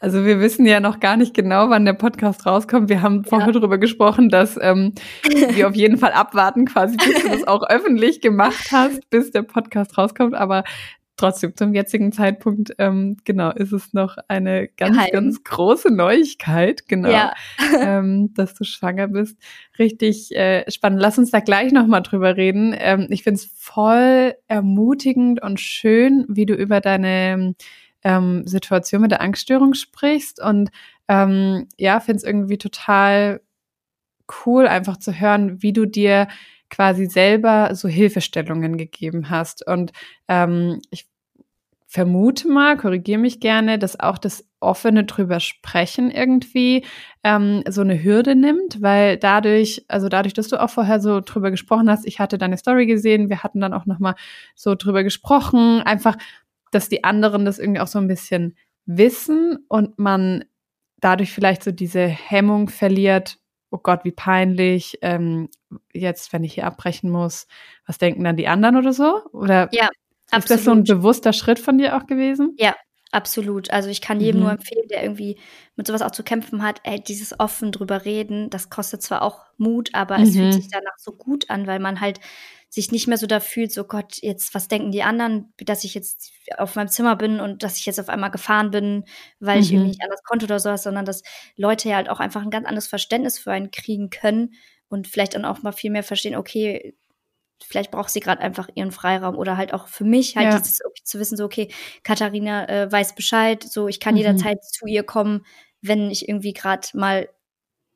Also wir wissen ja noch gar nicht genau, wann der Podcast rauskommt. Wir haben vorher ja. darüber gesprochen, dass ähm, wir auf jeden Fall abwarten, quasi bis du das auch öffentlich gemacht hast, bis der Podcast rauskommt. Aber trotzdem zum jetzigen Zeitpunkt, ähm, genau, ist es noch eine ganz, Geheim. ganz große Neuigkeit, genau, ja. ähm, dass du schwanger bist. Richtig äh, spannend. Lass uns da gleich nochmal drüber reden. Ähm, ich finde es voll ermutigend und schön, wie du über deine ähm, Situation mit der Angststörung sprichst und ähm, ja, finde es irgendwie total cool, einfach zu hören, wie du dir quasi selber so Hilfestellungen gegeben hast. Und ähm, ich vermute mal, korrigiere mich gerne, dass auch das offene drüber sprechen irgendwie ähm, so eine Hürde nimmt, weil dadurch, also dadurch, dass du auch vorher so drüber gesprochen hast, ich hatte deine Story gesehen, wir hatten dann auch noch mal so drüber gesprochen, einfach, dass die anderen das irgendwie auch so ein bisschen wissen und man dadurch vielleicht so diese Hemmung verliert, oh Gott, wie peinlich, ähm, jetzt, wenn ich hier abbrechen muss, was denken dann die anderen oder so? Oder ja, ist absolut. das so ein bewusster Schritt von dir auch gewesen? Ja, absolut. Also ich kann jedem mhm. nur empfehlen, der irgendwie mit sowas auch zu kämpfen hat, ey, dieses offen drüber reden, das kostet zwar auch Mut, aber mhm. es fühlt mhm. sich danach so gut an, weil man halt sich nicht mehr so da fühlt, so Gott, jetzt, was denken die anderen, dass ich jetzt auf meinem Zimmer bin und dass ich jetzt auf einmal gefahren bin, weil mhm. ich irgendwie nicht anders konnte oder sowas, sondern dass Leute ja halt auch einfach ein ganz anderes Verständnis für einen kriegen können und vielleicht dann auch mal viel mehr verstehen, okay, vielleicht braucht sie gerade einfach ihren Freiraum oder halt auch für mich halt ja. dieses zu wissen, so okay, Katharina äh, weiß Bescheid, so ich kann mhm. jederzeit zu ihr kommen, wenn ich irgendwie gerade mal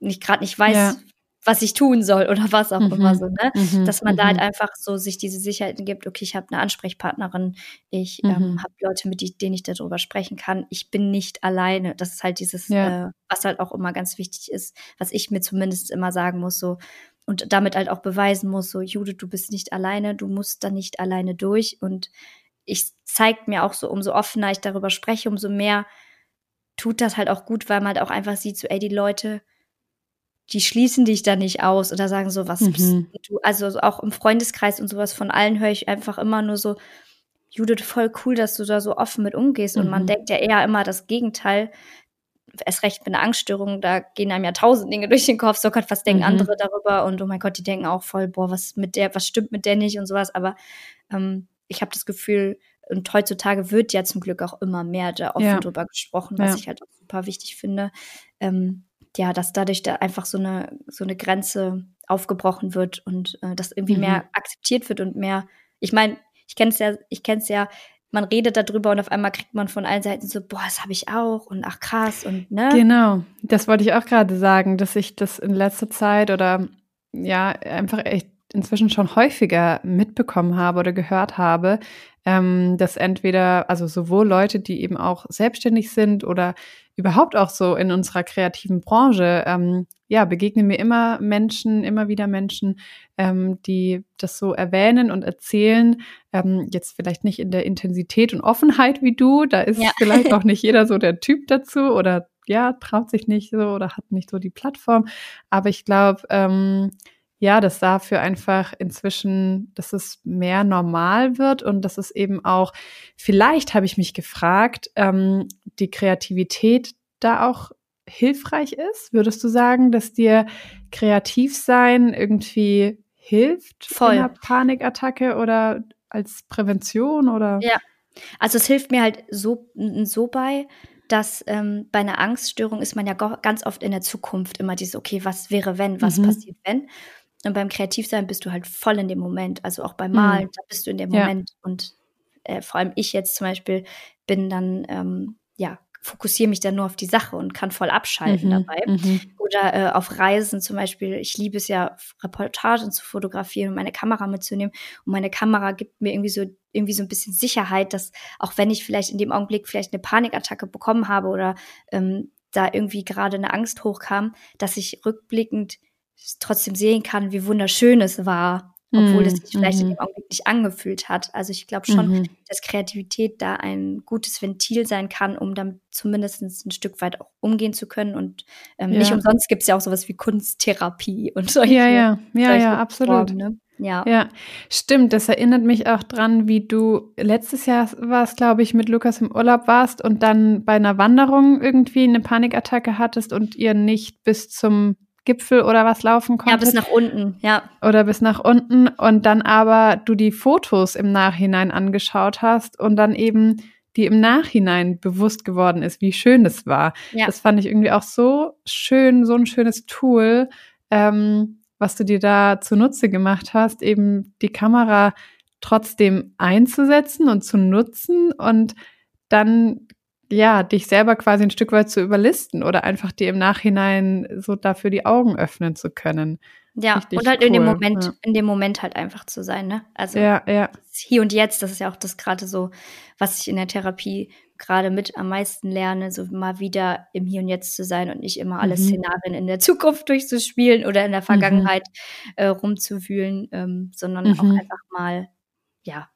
nicht gerade nicht weiß, ja was ich tun soll oder was auch mhm. immer so, ne? Mhm. Dass man da halt mhm. einfach so sich diese Sicherheiten gibt, okay, ich habe eine Ansprechpartnerin, ich ähm, mhm. habe Leute, mit denen ich darüber sprechen kann, ich bin nicht alleine. Das ist halt dieses, ja. äh, was halt auch immer ganz wichtig ist, was ich mir zumindest immer sagen muss, so und damit halt auch beweisen muss, so Jude, du bist nicht alleine, du musst da nicht alleine durch und ich zeigt mir auch so, umso offener ich darüber spreche, umso mehr tut das halt auch gut, weil man halt auch einfach sieht, so, ey, die Leute die schließen dich da nicht aus oder sagen so, was mhm. du, also auch im Freundeskreis und sowas von allen höre ich einfach immer nur so, Judith, voll cool, dass du da so offen mit umgehst. Mhm. Und man mhm. denkt ja eher immer das Gegenteil. Erst recht mit einer Angststörung, da gehen einem ja tausend Dinge durch den Kopf. So Gott, was denken mhm. andere darüber? Und oh mein Gott, die denken auch voll, boah, was mit der, was stimmt mit der nicht und sowas. Aber ähm, ich habe das Gefühl, und heutzutage wird ja zum Glück auch immer mehr da offen ja. drüber gesprochen, was ja. ich halt auch super wichtig finde. Ähm, ja, dass dadurch da einfach so eine, so eine Grenze aufgebrochen wird und äh, dass irgendwie mhm. mehr akzeptiert wird und mehr, ich meine, ich kenne es ja, ich kenne es ja, man redet darüber und auf einmal kriegt man von allen Seiten so, boah, das habe ich auch und ach krass und ne? Genau, das wollte ich auch gerade sagen, dass ich das in letzter Zeit oder ja, einfach echt inzwischen schon häufiger mitbekommen habe oder gehört habe, ähm, dass entweder, also sowohl Leute, die eben auch selbstständig sind oder überhaupt auch so in unserer kreativen Branche, ähm, ja, begegnen mir immer Menschen, immer wieder Menschen, ähm, die das so erwähnen und erzählen. Ähm, jetzt vielleicht nicht in der Intensität und Offenheit wie du, da ist ja. vielleicht auch nicht jeder so der Typ dazu oder ja, traut sich nicht so oder hat nicht so die Plattform. Aber ich glaube, ähm, ja, dass dafür einfach inzwischen, dass es mehr normal wird und dass es eben auch, vielleicht habe ich mich gefragt, ähm, die Kreativität da auch hilfreich ist. Würdest du sagen, dass dir kreativ sein irgendwie hilft Voll. in einer Panikattacke oder als Prävention oder? Ja, also es hilft mir halt so, so bei, dass ähm, bei einer Angststörung ist man ja ganz oft in der Zukunft immer dieses, okay, was wäre wenn, was mhm. passiert wenn? Und beim Kreativsein bist du halt voll in dem Moment. Also auch beim mhm. Malen, mhm. da bist du in dem Moment. Ja. Und äh, vor allem ich jetzt zum Beispiel bin dann, ähm, ja, fokussiere mich dann nur auf die Sache und kann voll abschalten mhm. dabei. Mhm. Oder äh, auf Reisen zum Beispiel. Ich liebe es ja, Reportagen zu fotografieren und meine Kamera mitzunehmen. Und meine Kamera gibt mir irgendwie so irgendwie so ein bisschen Sicherheit, dass auch wenn ich vielleicht in dem Augenblick vielleicht eine Panikattacke bekommen habe oder ähm, da irgendwie gerade eine Angst hochkam, dass ich rückblickend trotzdem sehen kann, wie wunderschön es war, obwohl es sich vielleicht in dem mhm. Augenblick nicht angefühlt hat. Also ich glaube schon, mhm. dass Kreativität da ein gutes Ventil sein kann, um damit zumindest ein Stück weit auch umgehen zu können. Und ähm, ja. nicht umsonst gibt es ja auch sowas wie Kunsttherapie und solche. Ja, ja, ja, ja, absolut. Formen, ne? Ja. Ja, stimmt. Das erinnert mich auch dran, wie du letztes Jahr war es, glaube ich, mit Lukas im Urlaub warst und dann bei einer Wanderung irgendwie eine Panikattacke hattest und ihr nicht bis zum Gipfel oder was laufen konntet. Ja, bis nach unten, ja. Oder bis nach unten und dann aber du die Fotos im Nachhinein angeschaut hast und dann eben die im Nachhinein bewusst geworden ist, wie schön das war. Ja. Das fand ich irgendwie auch so schön, so ein schönes Tool, ähm, was du dir da zunutze gemacht hast, eben die Kamera trotzdem einzusetzen und zu nutzen und dann ja, dich selber quasi ein Stück weit zu überlisten oder einfach dir im Nachhinein so dafür die Augen öffnen zu können. Ja, Richtig und halt cool. in dem Moment, ja. in dem Moment halt einfach zu sein, ne? Also ja, ja. hier und jetzt, das ist ja auch das gerade so, was ich in der Therapie gerade mit am meisten lerne, so mal wieder im Hier und Jetzt zu sein und nicht immer alle mhm. Szenarien in der Zukunft durchzuspielen oder in der mhm. Vergangenheit mhm. äh, rumzuwühlen, ähm, sondern mhm. auch einfach mal, ja,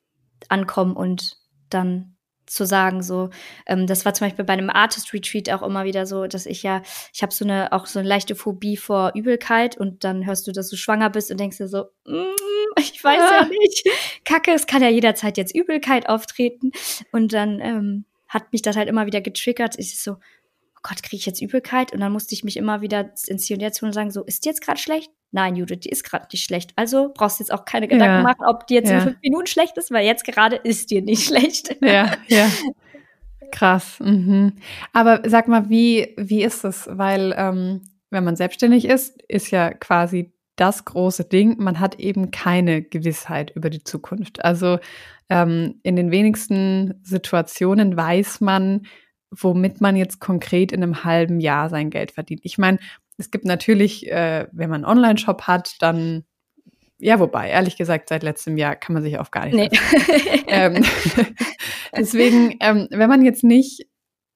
ankommen und dann zu sagen. So, ähm, das war zum Beispiel bei einem Artist Retreat auch immer wieder so, dass ich ja, ich habe so eine auch so eine leichte Phobie vor Übelkeit und dann hörst du, dass du schwanger bist und denkst dir so, mm, ich weiß ja. ja nicht, Kacke, es kann ja jederzeit jetzt Übelkeit auftreten und dann ähm, hat mich das halt immer wieder getriggert. Ich so, Gott, kriege ich jetzt Übelkeit? Und dann musste ich mich immer wieder ins Hier und Jetzt holen und sagen, so, ist die jetzt gerade schlecht? Nein, Judith, die ist gerade nicht schlecht. Also brauchst du jetzt auch keine Gedanken ja. machen, ob die jetzt ja. in fünf Minuten schlecht ist, weil jetzt gerade ist dir nicht schlecht. Ja, ja. Krass. Mhm. Aber sag mal, wie, wie ist es? Weil, ähm, wenn man selbstständig ist, ist ja quasi das große Ding, man hat eben keine Gewissheit über die Zukunft. Also ähm, in den wenigsten Situationen weiß man, womit man jetzt konkret in einem halben Jahr sein Geld verdient. Ich meine, es gibt natürlich, äh, wenn man einen Online-Shop hat, dann ja, wobei, ehrlich gesagt, seit letztem Jahr kann man sich auf gar nicht. Nee. ähm, deswegen, ähm, wenn man jetzt nicht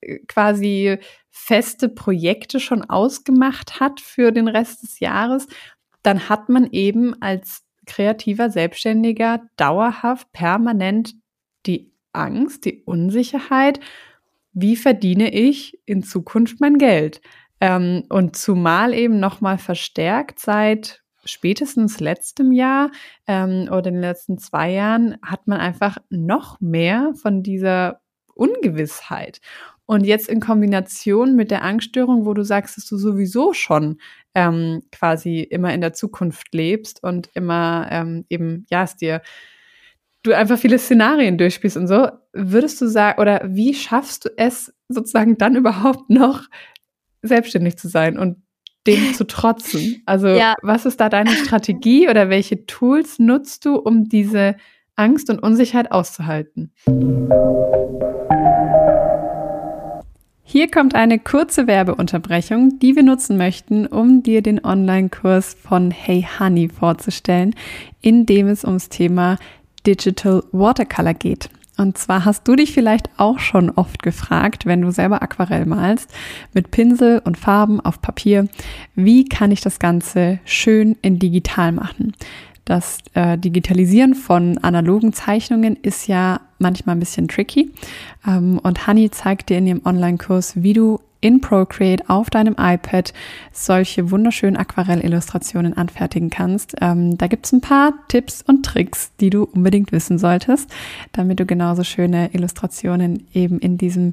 äh, quasi feste Projekte schon ausgemacht hat für den Rest des Jahres, dann hat man eben als kreativer Selbstständiger dauerhaft, permanent die Angst, die Unsicherheit, wie verdiene ich in Zukunft mein Geld? Ähm, und zumal eben nochmal verstärkt seit spätestens letztem Jahr ähm, oder in den letzten zwei Jahren hat man einfach noch mehr von dieser Ungewissheit. Und jetzt in Kombination mit der Angststörung, wo du sagst, dass du sowieso schon ähm, quasi immer in der Zukunft lebst und immer ähm, eben, ja, es dir, du einfach viele Szenarien durchspielst und so, würdest du sagen, oder wie schaffst du es sozusagen dann überhaupt noch selbstständig zu sein und dem zu trotzen? Also, ja. was ist da deine Strategie oder welche Tools nutzt du, um diese Angst und Unsicherheit auszuhalten? Hier kommt eine kurze Werbeunterbrechung, die wir nutzen möchten, um dir den Online-Kurs von Hey Honey vorzustellen, in dem es ums Thema Digital Watercolor geht. Und zwar hast du dich vielleicht auch schon oft gefragt, wenn du selber Aquarell malst, mit Pinsel und Farben auf Papier, wie kann ich das Ganze schön in digital machen? Das äh, Digitalisieren von analogen Zeichnungen ist ja manchmal ein bisschen tricky. Ähm, und Honey zeigt dir in ihrem Online-Kurs, wie du in Procreate auf deinem iPad solche wunderschönen Aquarellillustrationen anfertigen kannst. Ähm, da gibt's ein paar Tipps und Tricks, die du unbedingt wissen solltest, damit du genauso schöne Illustrationen eben in diesem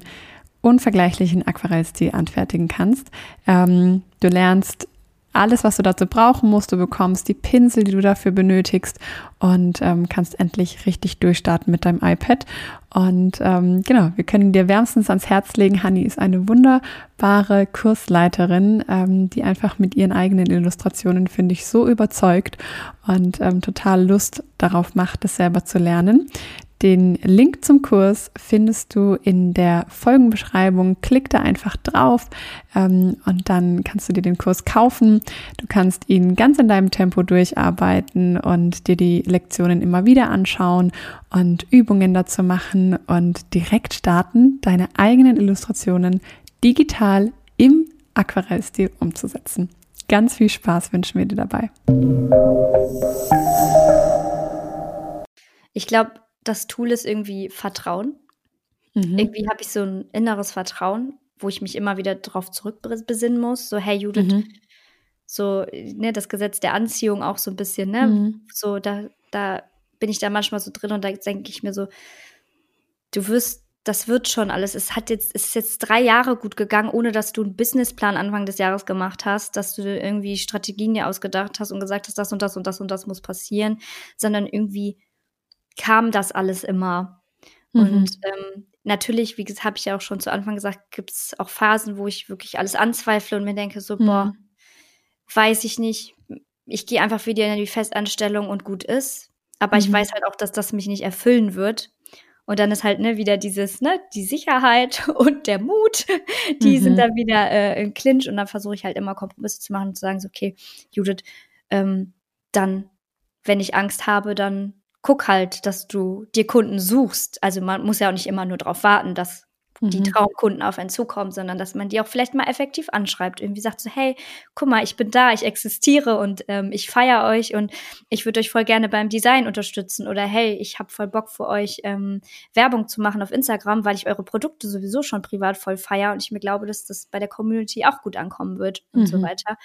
unvergleichlichen Aquarellstil anfertigen kannst. Ähm, du lernst alles, was du dazu brauchen musst. Du bekommst die Pinsel, die du dafür benötigst und ähm, kannst endlich richtig durchstarten mit deinem iPad. Und ähm, genau, wir können dir wärmstens ans Herz legen. Hani ist eine wunderbare Kursleiterin, ähm, die einfach mit ihren eigenen Illustrationen, finde ich, so überzeugt und ähm, total Lust darauf macht, das selber zu lernen. Den Link zum Kurs findest du in der Folgenbeschreibung. Klick da einfach drauf ähm, und dann kannst du dir den Kurs kaufen. Du kannst ihn ganz in deinem Tempo durcharbeiten und dir die Lektionen immer wieder anschauen und Übungen dazu machen und direkt starten, deine eigenen Illustrationen digital im Aquarellstil umzusetzen. Ganz viel Spaß wünschen wir dir dabei. Ich glaube, das Tool ist irgendwie Vertrauen. Mhm. Irgendwie habe ich so ein inneres Vertrauen, wo ich mich immer wieder darauf zurückbesinnen muss. So, hey Judith, mhm. so, ne, das Gesetz der Anziehung auch so ein bisschen, ne? Mhm. So, da, da bin ich da manchmal so drin und da denke ich mir so, du wirst, das wird schon alles. Es hat jetzt, es ist jetzt drei Jahre gut gegangen, ohne dass du einen Businessplan Anfang des Jahres gemacht hast, dass du irgendwie Strategien dir ausgedacht hast und gesagt hast, das und das und das und das muss passieren, sondern irgendwie kam das alles immer. Mhm. Und ähm, natürlich, wie gesagt, habe ich ja auch schon zu Anfang gesagt, gibt es auch Phasen, wo ich wirklich alles anzweifle und mir denke, so, mhm. boah, weiß ich nicht. Ich gehe einfach wieder in die Festanstellung und gut ist. Aber mhm. ich weiß halt auch, dass das mich nicht erfüllen wird. Und dann ist halt ne, wieder dieses, ne, die Sicherheit und der Mut, die mhm. sind dann wieder äh, im Clinch und dann versuche ich halt immer Kompromisse zu machen und zu sagen, so, okay, Judith, ähm, dann, wenn ich Angst habe, dann guck halt, dass du dir Kunden suchst. Also man muss ja auch nicht immer nur darauf warten, dass die mhm. Traumkunden auf einen zukommen, sondern dass man die auch vielleicht mal effektiv anschreibt. Irgendwie sagt so, hey, guck mal, ich bin da, ich existiere und ähm, ich feiere euch und ich würde euch voll gerne beim Design unterstützen. Oder hey, ich habe voll Bock für euch, ähm, Werbung zu machen auf Instagram, weil ich eure Produkte sowieso schon privat voll feiere und ich mir glaube, dass das bei der Community auch gut ankommen wird und mhm. so weiter.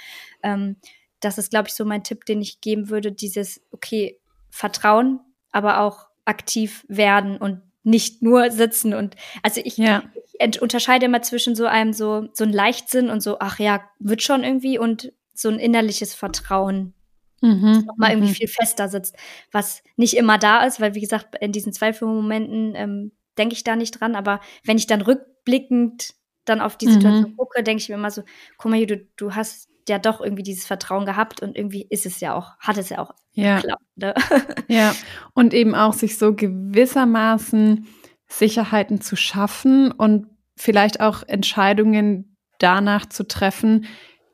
Ähm, das ist, glaube ich, so mein Tipp, den ich geben würde, dieses, okay, Vertrauen, aber auch aktiv werden und nicht nur sitzen und also ich, ja. ich unterscheide immer zwischen so einem so so ein Leichtsinn und so ach ja wird schon irgendwie und so ein innerliches Vertrauen mhm. das nochmal irgendwie mhm. viel fester sitzt was nicht immer da ist weil wie gesagt in diesen Zweifelmomenten ähm, denke ich da nicht dran aber wenn ich dann rückblickend dann auf die Situation mhm. gucke denke ich mir immer so guck mal du du hast ja doch irgendwie dieses Vertrauen gehabt und irgendwie ist es ja auch, hat es ja auch ja. geklappt. Ne? Ja, und eben auch sich so gewissermaßen Sicherheiten zu schaffen und vielleicht auch Entscheidungen danach zu treffen,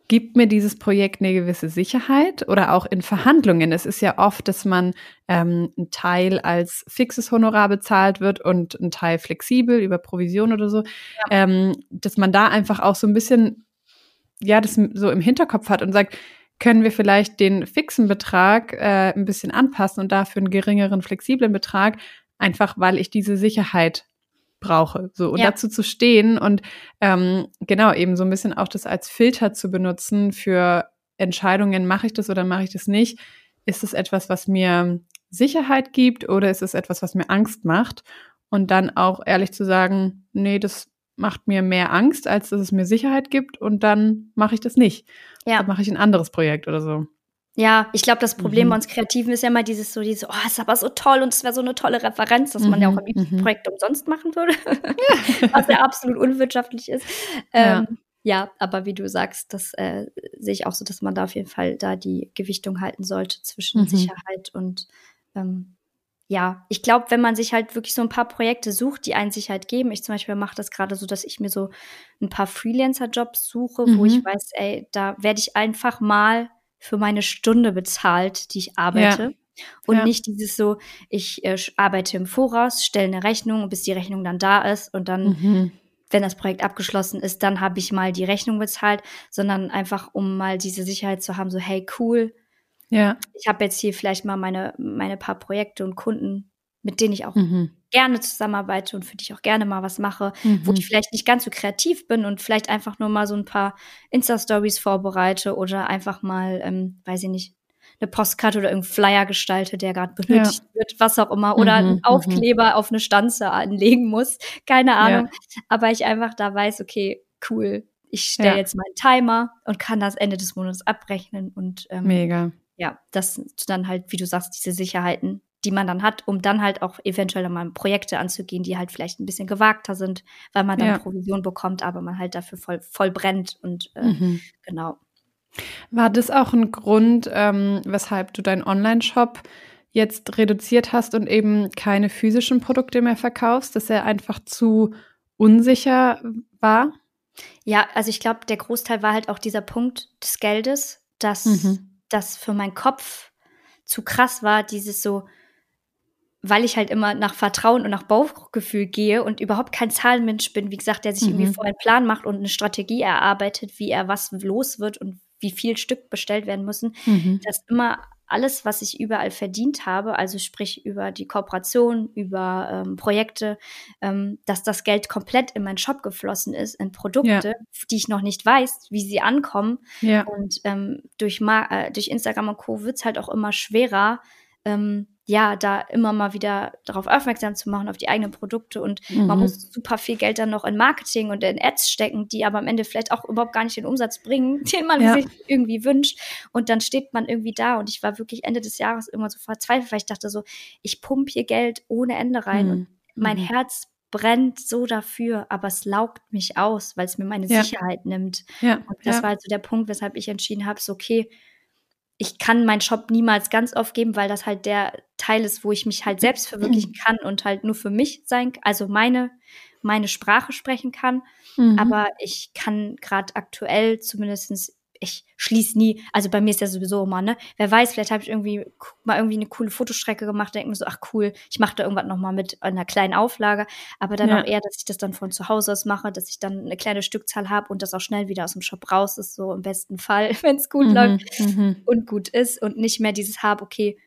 gibt mir dieses Projekt eine gewisse Sicherheit oder auch in Verhandlungen. Es ist ja oft, dass man ähm, ein Teil als fixes Honorar bezahlt wird und ein Teil flexibel über Provision oder so, ja. ähm, dass man da einfach auch so ein bisschen ja, das so im Hinterkopf hat und sagt, können wir vielleicht den fixen Betrag äh, ein bisschen anpassen und dafür einen geringeren flexiblen Betrag, einfach weil ich diese Sicherheit brauche. So, und ja. dazu zu stehen und ähm, genau eben so ein bisschen auch das als Filter zu benutzen für Entscheidungen, mache ich das oder mache ich das nicht? Ist es etwas, was mir Sicherheit gibt oder ist es etwas, was mir Angst macht? Und dann auch ehrlich zu sagen, nee, das macht mir mehr Angst, als dass es mir Sicherheit gibt und dann mache ich das nicht. Ja. Dann mache ich ein anderes Projekt oder so. Ja, ich glaube, das Problem mhm. bei uns Kreativen ist ja immer dieses so, dieses, oh, ist aber so toll und es wäre so eine tolle Referenz, dass mhm. man ja auch am liebsten mhm. Projekt umsonst machen würde, ja. was ja absolut unwirtschaftlich ist. Ja. Ähm, ja, aber wie du sagst, das äh, sehe ich auch so, dass man da auf jeden Fall da die Gewichtung halten sollte zwischen mhm. Sicherheit und ähm, ja, ich glaube, wenn man sich halt wirklich so ein paar Projekte sucht, die einen Sicherheit geben. Ich zum Beispiel mache das gerade so, dass ich mir so ein paar Freelancer-Jobs suche, mhm. wo ich mhm. weiß, ey, da werde ich einfach mal für meine Stunde bezahlt, die ich arbeite. Ja. Und ja. nicht dieses so, ich äh, arbeite im Voraus, stelle eine Rechnung, bis die Rechnung dann da ist und dann, mhm. wenn das Projekt abgeschlossen ist, dann habe ich mal die Rechnung bezahlt, sondern einfach, um mal diese Sicherheit zu haben, so, hey, cool, ja. Ich habe jetzt hier vielleicht mal meine, meine paar Projekte und Kunden, mit denen ich auch mhm. gerne zusammenarbeite und für die ich auch gerne mal was mache, mhm. wo ich vielleicht nicht ganz so kreativ bin und vielleicht einfach nur mal so ein paar Insta-Stories vorbereite oder einfach mal, ähm, weiß ich nicht, eine Postkarte oder irgendeinen Flyer gestalte, der gerade benötigt ja. wird, was auch immer, oder mhm, einen mhm. Aufkleber auf eine Stanze anlegen muss, keine Ahnung. Ja. Aber ich einfach da weiß, okay, cool, ich stelle ja. jetzt mal einen Timer und kann das Ende des Monats abrechnen und ähm, Mega ja, das dann halt, wie du sagst, diese Sicherheiten, die man dann hat, um dann halt auch eventuell mal Projekte anzugehen, die halt vielleicht ein bisschen gewagter sind, weil man dann ja. Provision bekommt, aber man halt dafür voll, voll brennt und äh, mhm. genau. War das auch ein Grund, ähm, weshalb du deinen Online-Shop jetzt reduziert hast und eben keine physischen Produkte mehr verkaufst, dass er einfach zu unsicher war? Ja, also ich glaube, der Großteil war halt auch dieser Punkt des Geldes, dass mhm das für meinen Kopf zu krass war, dieses so, weil ich halt immer nach Vertrauen und nach Bauchgefühl gehe und überhaupt kein Zahlenmensch bin, wie gesagt, der sich mhm. irgendwie vorher einen Plan macht und eine Strategie erarbeitet, wie er was los wird und wie viel Stück bestellt werden müssen, mhm. dass immer alles, was ich überall verdient habe, also sprich über die Kooperation, über ähm, Projekte, ähm, dass das Geld komplett in meinen Shop geflossen ist, in Produkte, ja. die ich noch nicht weiß, wie sie ankommen. Ja. Und ähm, durch, äh, durch Instagram und Co. wird es halt auch immer schwerer, ähm, ja, da immer mal wieder darauf aufmerksam zu machen, auf die eigenen Produkte. Und mhm. man muss super viel Geld dann noch in Marketing und in Ads stecken, die aber am Ende vielleicht auch überhaupt gar nicht den Umsatz bringen, den man ja. sich irgendwie wünscht. Und dann steht man irgendwie da. Und ich war wirklich Ende des Jahres immer so verzweifelt, weil ich dachte so, ich pumpe hier Geld ohne Ende rein. Mhm. Und mein mhm. Herz brennt so dafür, aber es laugt mich aus, weil es mir meine ja. Sicherheit nimmt. Ja. Und das war also der Punkt, weshalb ich entschieden habe, so okay, ich kann meinen Shop niemals ganz aufgeben, weil das halt der Teil ist, wo ich mich halt selbst verwirklichen kann und halt nur für mich sein, also meine meine Sprache sprechen kann. Mhm. Aber ich kann gerade aktuell zumindestens ich schließe nie, also bei mir ist ja sowieso immer, ne? Wer weiß, vielleicht habe ich irgendwie mal irgendwie eine coole Fotostrecke gemacht, denke mir so, ach cool, ich mache da irgendwas nochmal mit einer kleinen Auflage, aber dann ja. auch eher, dass ich das dann von zu Hause aus mache, dass ich dann eine kleine Stückzahl habe und das auch schnell wieder aus dem Shop raus ist, so im besten Fall, wenn es gut mhm, läuft mhm. und gut ist und nicht mehr dieses habe, okay,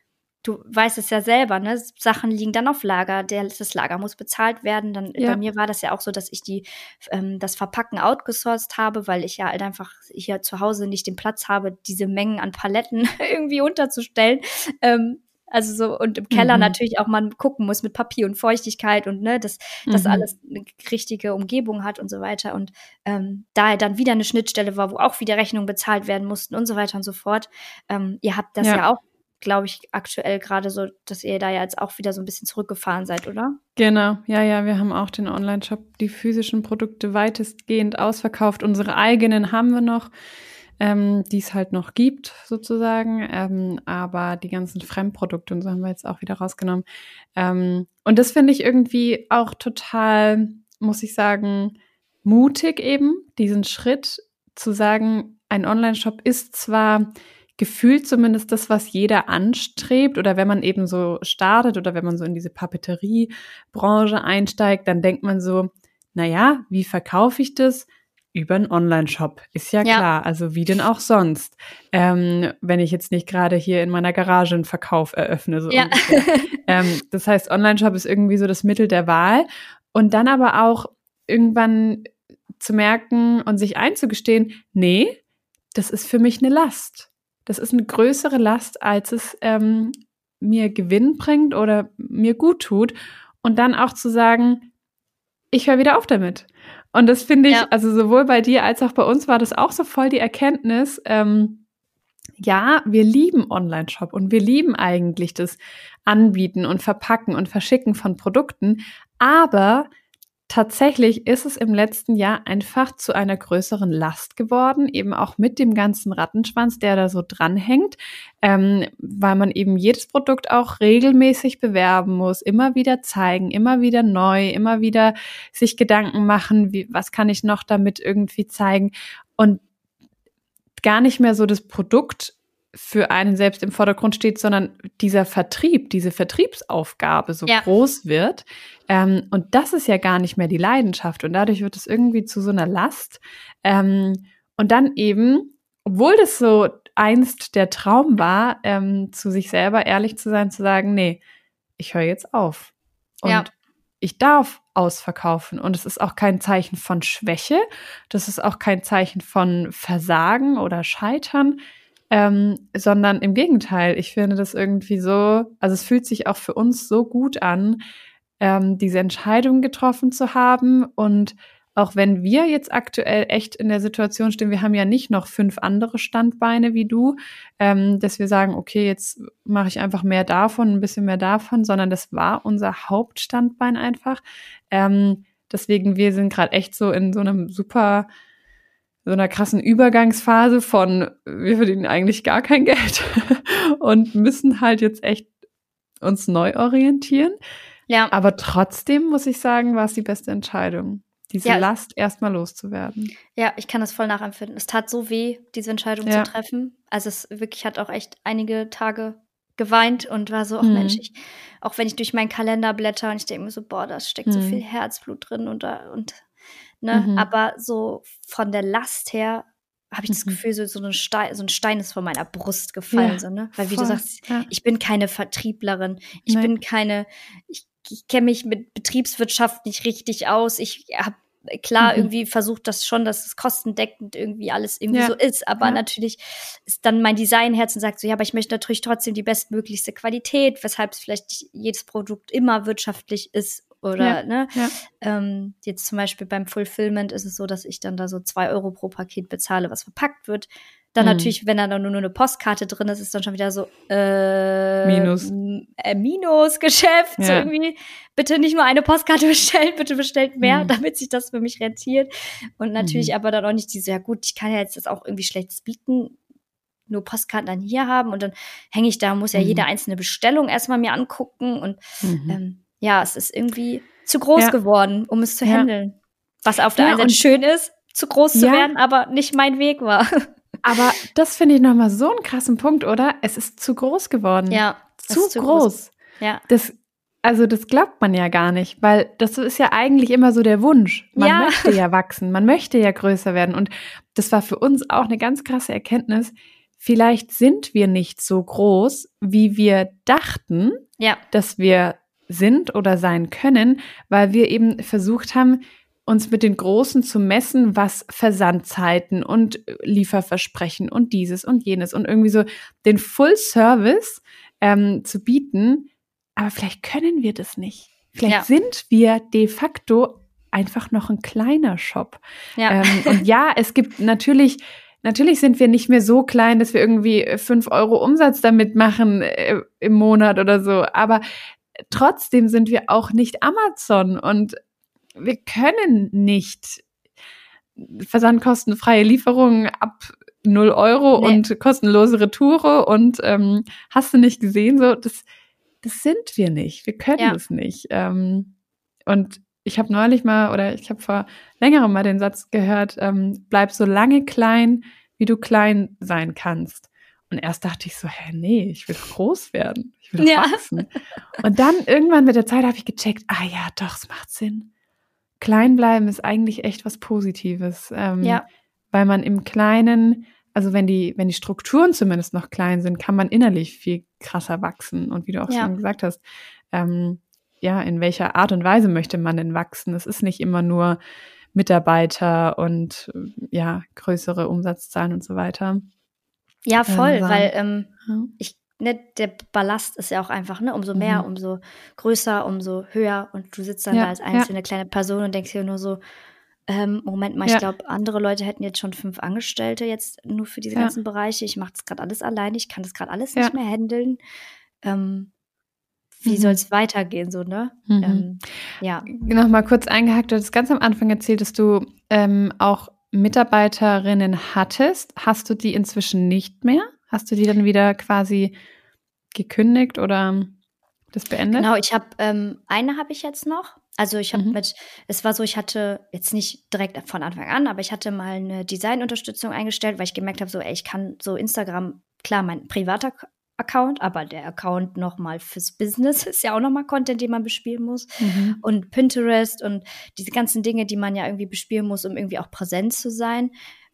du weißt es ja selber, ne? Sachen liegen dann auf Lager, der, das Lager muss bezahlt werden. Dann ja. bei mir war das ja auch so, dass ich die ähm, das Verpacken outgesourced habe, weil ich ja halt einfach hier zu Hause nicht den Platz habe, diese Mengen an Paletten irgendwie unterzustellen. Ähm, also so, und im Keller mhm. natürlich auch man gucken muss mit Papier und Feuchtigkeit und ne, dass das mhm. alles eine richtige Umgebung hat und so weiter. Und ähm, da dann wieder eine Schnittstelle war, wo auch wieder Rechnungen bezahlt werden mussten und so weiter und so fort. Ähm, ihr habt das ja, ja auch glaube ich, aktuell gerade so, dass ihr da ja jetzt auch wieder so ein bisschen zurückgefahren seid, oder? Genau, ja, ja, wir haben auch den Online-Shop, die physischen Produkte weitestgehend ausverkauft. Unsere eigenen haben wir noch, ähm, die es halt noch gibt, sozusagen. Ähm, aber die ganzen Fremdprodukte und so haben wir jetzt auch wieder rausgenommen. Ähm, und das finde ich irgendwie auch total, muss ich sagen, mutig eben, diesen Schritt zu sagen, ein Online-Shop ist zwar gefühlt zumindest das, was jeder anstrebt oder wenn man eben so startet oder wenn man so in diese Papeteriebranche einsteigt, dann denkt man so, naja, wie verkaufe ich das? Über einen Online-Shop, ist ja, ja, klar. Also wie denn auch sonst, ähm, wenn ich jetzt nicht gerade hier in meiner Garage einen Verkauf eröffne. So ja. ähm, das heißt, Online-Shop ist irgendwie so das Mittel der Wahl. Und dann aber auch irgendwann zu merken und sich einzugestehen, nee, das ist für mich eine Last. Das ist eine größere Last, als es ähm, mir Gewinn bringt oder mir gut tut. Und dann auch zu sagen, ich höre wieder auf damit. Und das finde ich, ja. also sowohl bei dir als auch bei uns war das auch so voll die Erkenntnis, ähm, ja, wir lieben Online-Shop und wir lieben eigentlich das Anbieten und Verpacken und Verschicken von Produkten, aber Tatsächlich ist es im letzten Jahr einfach zu einer größeren Last geworden, eben auch mit dem ganzen Rattenschwanz, der da so dranhängt, ähm, weil man eben jedes Produkt auch regelmäßig bewerben muss, immer wieder zeigen, immer wieder neu, immer wieder sich Gedanken machen, wie, was kann ich noch damit irgendwie zeigen. Und gar nicht mehr so das Produkt für einen selbst im Vordergrund steht, sondern dieser Vertrieb, diese Vertriebsaufgabe so ja. groß wird. Ähm, und das ist ja gar nicht mehr die Leidenschaft. Und dadurch wird es irgendwie zu so einer Last. Ähm, und dann eben, obwohl das so einst der Traum war, ähm, zu sich selber ehrlich zu sein, zu sagen, nee, ich höre jetzt auf. Und ja. ich darf ausverkaufen. Und es ist auch kein Zeichen von Schwäche. Das ist auch kein Zeichen von Versagen oder Scheitern ähm, sondern im Gegenteil, ich finde das irgendwie so, also es fühlt sich auch für uns so gut an, ähm, diese Entscheidung getroffen zu haben und auch wenn wir jetzt aktuell echt in der Situation stehen, wir haben ja nicht noch fünf andere Standbeine wie du, ähm, dass wir sagen, okay, jetzt mache ich einfach mehr davon, ein bisschen mehr davon, sondern das war unser Hauptstandbein einfach. Ähm, deswegen, wir sind gerade echt so in so einem super so einer krassen Übergangsphase von, wir verdienen eigentlich gar kein Geld und müssen halt jetzt echt uns neu orientieren. Ja. Aber trotzdem muss ich sagen, war es die beste Entscheidung, diese ja. Last erstmal loszuwerden. Ja, ich kann das voll nachempfinden. Es tat so weh, diese Entscheidung ja. zu treffen. Also es wirklich hat auch echt einige Tage geweint und war so, ach mhm. Mensch, ich, auch wenn ich durch meinen Kalender blätter und ich denke mir so, boah, da steckt mhm. so viel Herzblut drin und, und Ne? Mhm. Aber so von der Last her habe ich das mhm. Gefühl, so, so, ein Stein, so ein Stein ist von meiner Brust gefallen, ja, so, ne? Weil wie voll, du sagst, ja. ich bin keine Vertrieblerin, ich Nein. bin keine, ich, ich kenne mich mit Betriebswirtschaft nicht richtig aus. Ich habe klar mhm. irgendwie versucht das schon, dass es kostendeckend irgendwie alles irgendwie ja. so ist, aber ja. natürlich ist dann mein Designherz und sagt so, ja, aber ich möchte natürlich trotzdem die bestmöglichste Qualität, weshalb es vielleicht jedes Produkt immer wirtschaftlich ist oder ja, ne? Ja. Ähm, jetzt zum Beispiel beim Fulfillment ist es so, dass ich dann da so zwei Euro pro Paket bezahle, was verpackt wird. Dann mhm. natürlich, wenn da nur, nur eine Postkarte drin ist, ist dann schon wieder so äh, Minus. Äh, Minusgeschäft. Ja. So irgendwie, bitte nicht nur eine Postkarte bestellen, bitte bestellt mehr, mhm. damit sich das für mich rentiert. Und natürlich mhm. aber dann auch nicht diese, ja gut, ich kann ja jetzt das auch irgendwie schlechtes bieten nur Postkarten dann hier haben und dann hänge ich da, muss ja mhm. jede einzelne Bestellung erstmal mir angucken und mhm. ähm, ja, es ist irgendwie zu groß ja. geworden, um es zu handeln. Was auf der ja, einen Seite schön ist, zu groß zu werden, aber nicht mein Weg war. Aber das finde ich nochmal so einen krassen Punkt, oder? Es ist zu groß geworden. Ja. Zu, zu groß. groß. Ja. Das, also das glaubt man ja gar nicht, weil das ist ja eigentlich immer so der Wunsch. Man ja. möchte ja wachsen, man möchte ja größer werden. Und das war für uns auch eine ganz krasse Erkenntnis. Vielleicht sind wir nicht so groß, wie wir dachten, ja. dass wir sind oder sein können, weil wir eben versucht haben, uns mit den Großen zu messen, was Versandzeiten und Lieferversprechen und dieses und jenes und irgendwie so den Full Service ähm, zu bieten. Aber vielleicht können wir das nicht. Vielleicht ja. sind wir de facto einfach noch ein kleiner Shop. Ja. Ähm, und ja, es gibt natürlich Natürlich sind wir nicht mehr so klein, dass wir irgendwie fünf Euro Umsatz damit machen äh, im Monat oder so. Aber trotzdem sind wir auch nicht Amazon und wir können nicht versandkostenfreie Lieferungen ab 0 Euro nee. und kostenlose Retoure und ähm, hast du nicht gesehen, so das, das sind wir nicht. Wir können ja. es nicht. Ähm, und ich habe neulich mal oder ich habe vor längerem mal den Satz gehört, ähm, bleib so lange klein, wie du klein sein kannst. Und erst dachte ich so, hä, nee, ich will groß werden. Ich will ja. wachsen. Und dann irgendwann mit der Zeit habe ich gecheckt, ah ja, doch, es macht Sinn. Klein bleiben ist eigentlich echt was Positives. Ähm, ja. Weil man im Kleinen, also wenn die, wenn die Strukturen zumindest noch klein sind, kann man innerlich viel krasser wachsen. Und wie du auch ja. schon gesagt hast, ähm, ja, in welcher Art und Weise möchte man denn wachsen? Es ist nicht immer nur Mitarbeiter und ja, größere Umsatzzahlen und so weiter. Ja, voll, weil ähm, ja. ich ne, der Ballast ist ja auch einfach, ne, umso mehr, mhm. umso größer, umso höher und du sitzt dann ja, da als einzelne ja. kleine Person und denkst hier nur so, ähm, Moment mal, ich glaube, andere Leute hätten jetzt schon fünf Angestellte jetzt nur für diese ganzen Bereiche. Ich mache das gerade alles alleine, ich kann das gerade alles nicht mehr handeln. Ähm, wie mhm. soll es weitergehen, so, ne? Mhm. Ähm, ja. Nochmal kurz eingehakt, du hast ganz am Anfang erzählt, dass du ähm, auch Mitarbeiterinnen hattest, hast du die inzwischen nicht mehr? Hast du die dann wieder quasi gekündigt oder das beendet? Genau, ich habe ähm, eine habe ich jetzt noch. Also ich habe mhm. mit, es war so, ich hatte jetzt nicht direkt von Anfang an, aber ich hatte mal eine Designunterstützung eingestellt, weil ich gemerkt habe, so, ey, ich kann so Instagram, klar, mein privater Account, aber der Account nochmal fürs Business ist ja auch nochmal Content, den man bespielen muss. Mhm. Und Pinterest und diese ganzen Dinge, die man ja irgendwie bespielen muss, um irgendwie auch präsent zu sein.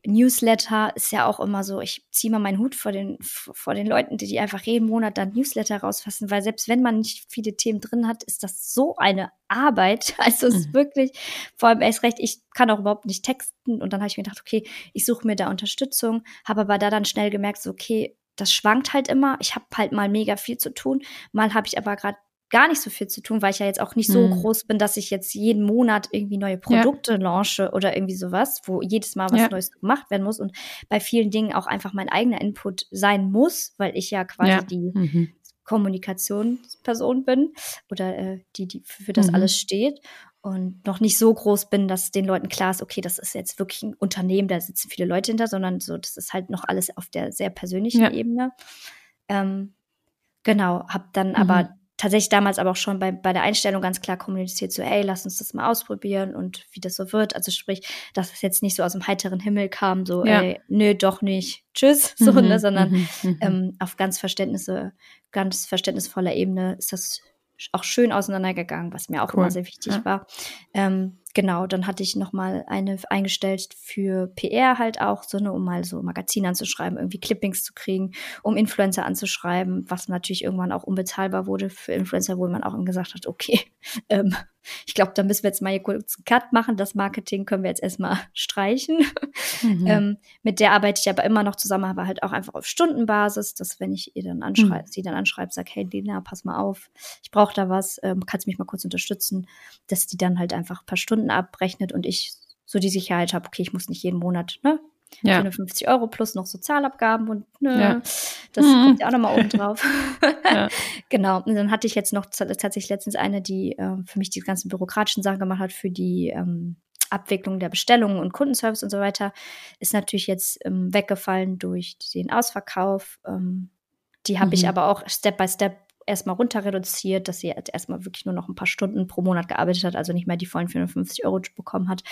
Newsletter ist ja auch immer so, ich ziehe mal meinen Hut vor den, vor den Leuten, die, die einfach jeden Monat dann Newsletter rausfassen, weil selbst wenn man nicht viele Themen drin hat, ist das so eine Arbeit. Also es ist mhm. wirklich, vor allem erst recht, ich kann auch überhaupt nicht texten und dann habe ich mir gedacht, okay, ich suche mir da Unterstützung, habe aber da dann schnell gemerkt, so, okay, das schwankt halt immer. Ich habe halt mal mega viel zu tun. Mal habe ich aber gerade gar nicht so viel zu tun, weil ich ja jetzt auch nicht so mhm. groß bin, dass ich jetzt jeden Monat irgendwie neue Produkte ja. launche oder irgendwie sowas, wo jedes Mal was ja. Neues gemacht werden muss und bei vielen Dingen auch einfach mein eigener Input sein muss, weil ich ja quasi ja. die mhm. Kommunikationsperson bin oder äh, die, die für das mhm. alles steht und noch nicht so groß bin, dass den Leuten klar ist, okay, das ist jetzt wirklich ein Unternehmen, da sitzen viele Leute hinter, sondern so, das ist halt noch alles auf der sehr persönlichen ja. Ebene. Ähm, genau, habe dann mhm. aber tatsächlich damals aber auch schon bei, bei der Einstellung ganz klar kommuniziert, so, ey, lass uns das mal ausprobieren und wie das so wird. Also sprich, dass es jetzt nicht so aus dem heiteren Himmel kam, so, ja. ey, nö, doch nicht, tschüss, so, mhm. ne, sondern mhm. mhm. ähm, auf ganz Verständnisse, ganz verständnisvoller Ebene ist das auch schön auseinandergegangen, was mir auch cool. immer sehr wichtig ja. war. Ähm, genau, dann hatte ich noch mal eine eingestellt für PR halt auch, so ne, um mal so Magazin anzuschreiben, irgendwie Clippings zu kriegen, um Influencer anzuschreiben, was natürlich irgendwann auch unbezahlbar wurde für Influencer, wo man auch gesagt hat, okay, ähm, ich glaube, da müssen wir jetzt mal hier kurz einen Cut machen. Das Marketing können wir jetzt erstmal streichen. Mhm. ähm, mit der arbeite ich aber immer noch zusammen, aber halt auch einfach auf Stundenbasis, dass wenn ich ihr dann anschreibe, mhm. sie dann anschreibe, sage, hey Lena, pass mal auf, ich brauche da was, ähm, kannst du mich mal kurz unterstützen, dass die dann halt einfach ein paar Stunden abrechnet und ich so die Sicherheit habe, okay, ich muss nicht jeden Monat, ne? Ja. 450 Euro plus noch Sozialabgaben und ne, ja. das mhm. kommt ja auch nochmal oben drauf. ja. Genau. Und dann hatte ich jetzt noch tatsächlich letztens eine, die äh, für mich die ganzen bürokratischen Sachen gemacht hat, für die ähm, Abwicklung der Bestellungen und Kundenservice und so weiter. Ist natürlich jetzt ähm, weggefallen durch den Ausverkauf. Ähm, die habe mhm. ich aber auch Step by Step erstmal runter reduziert, dass sie jetzt erstmal wirklich nur noch ein paar Stunden pro Monat gearbeitet hat, also nicht mehr die vollen 450 Euro bekommen hat.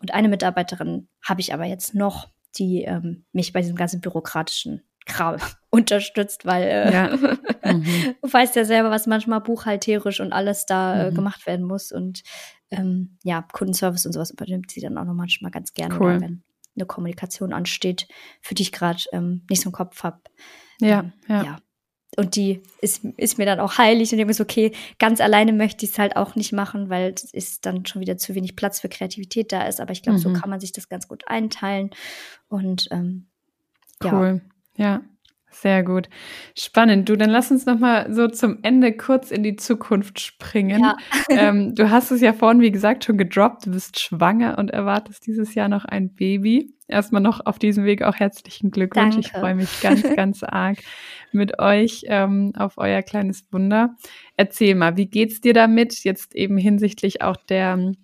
Und eine Mitarbeiterin habe ich aber jetzt noch, die ähm, mich bei diesem ganzen bürokratischen Kram unterstützt, weil äh, ja. mhm. du weißt ja selber, was manchmal buchhalterisch und alles da äh, mhm. gemacht werden muss. Und ähm, ja, Kundenservice und sowas übernimmt sie dann auch noch manchmal ganz gerne, cool. wenn eine Kommunikation ansteht, für die ich gerade ähm, nicht so im Kopf habe. Ja, ähm, ja. ja und die ist, ist mir dann auch heilig und ich mir so, okay, ganz alleine möchte ich es halt auch nicht machen, weil es ist dann schon wieder zu wenig Platz für Kreativität da ist. Aber ich glaube, mhm. so kann man sich das ganz gut einteilen. Und ähm, cool. ja. Sehr gut. Spannend. Du, dann lass uns noch mal so zum Ende kurz in die Zukunft springen. Ja. ähm, du hast es ja vorhin, wie gesagt, schon gedroppt. Du bist schwanger und erwartest dieses Jahr noch ein Baby. Erstmal noch auf diesem Weg auch herzlichen Glückwunsch. Danke. Ich freue mich ganz, ganz arg mit euch ähm, auf euer kleines Wunder. Erzähl mal, wie geht's dir damit? Jetzt eben hinsichtlich auch der ähm,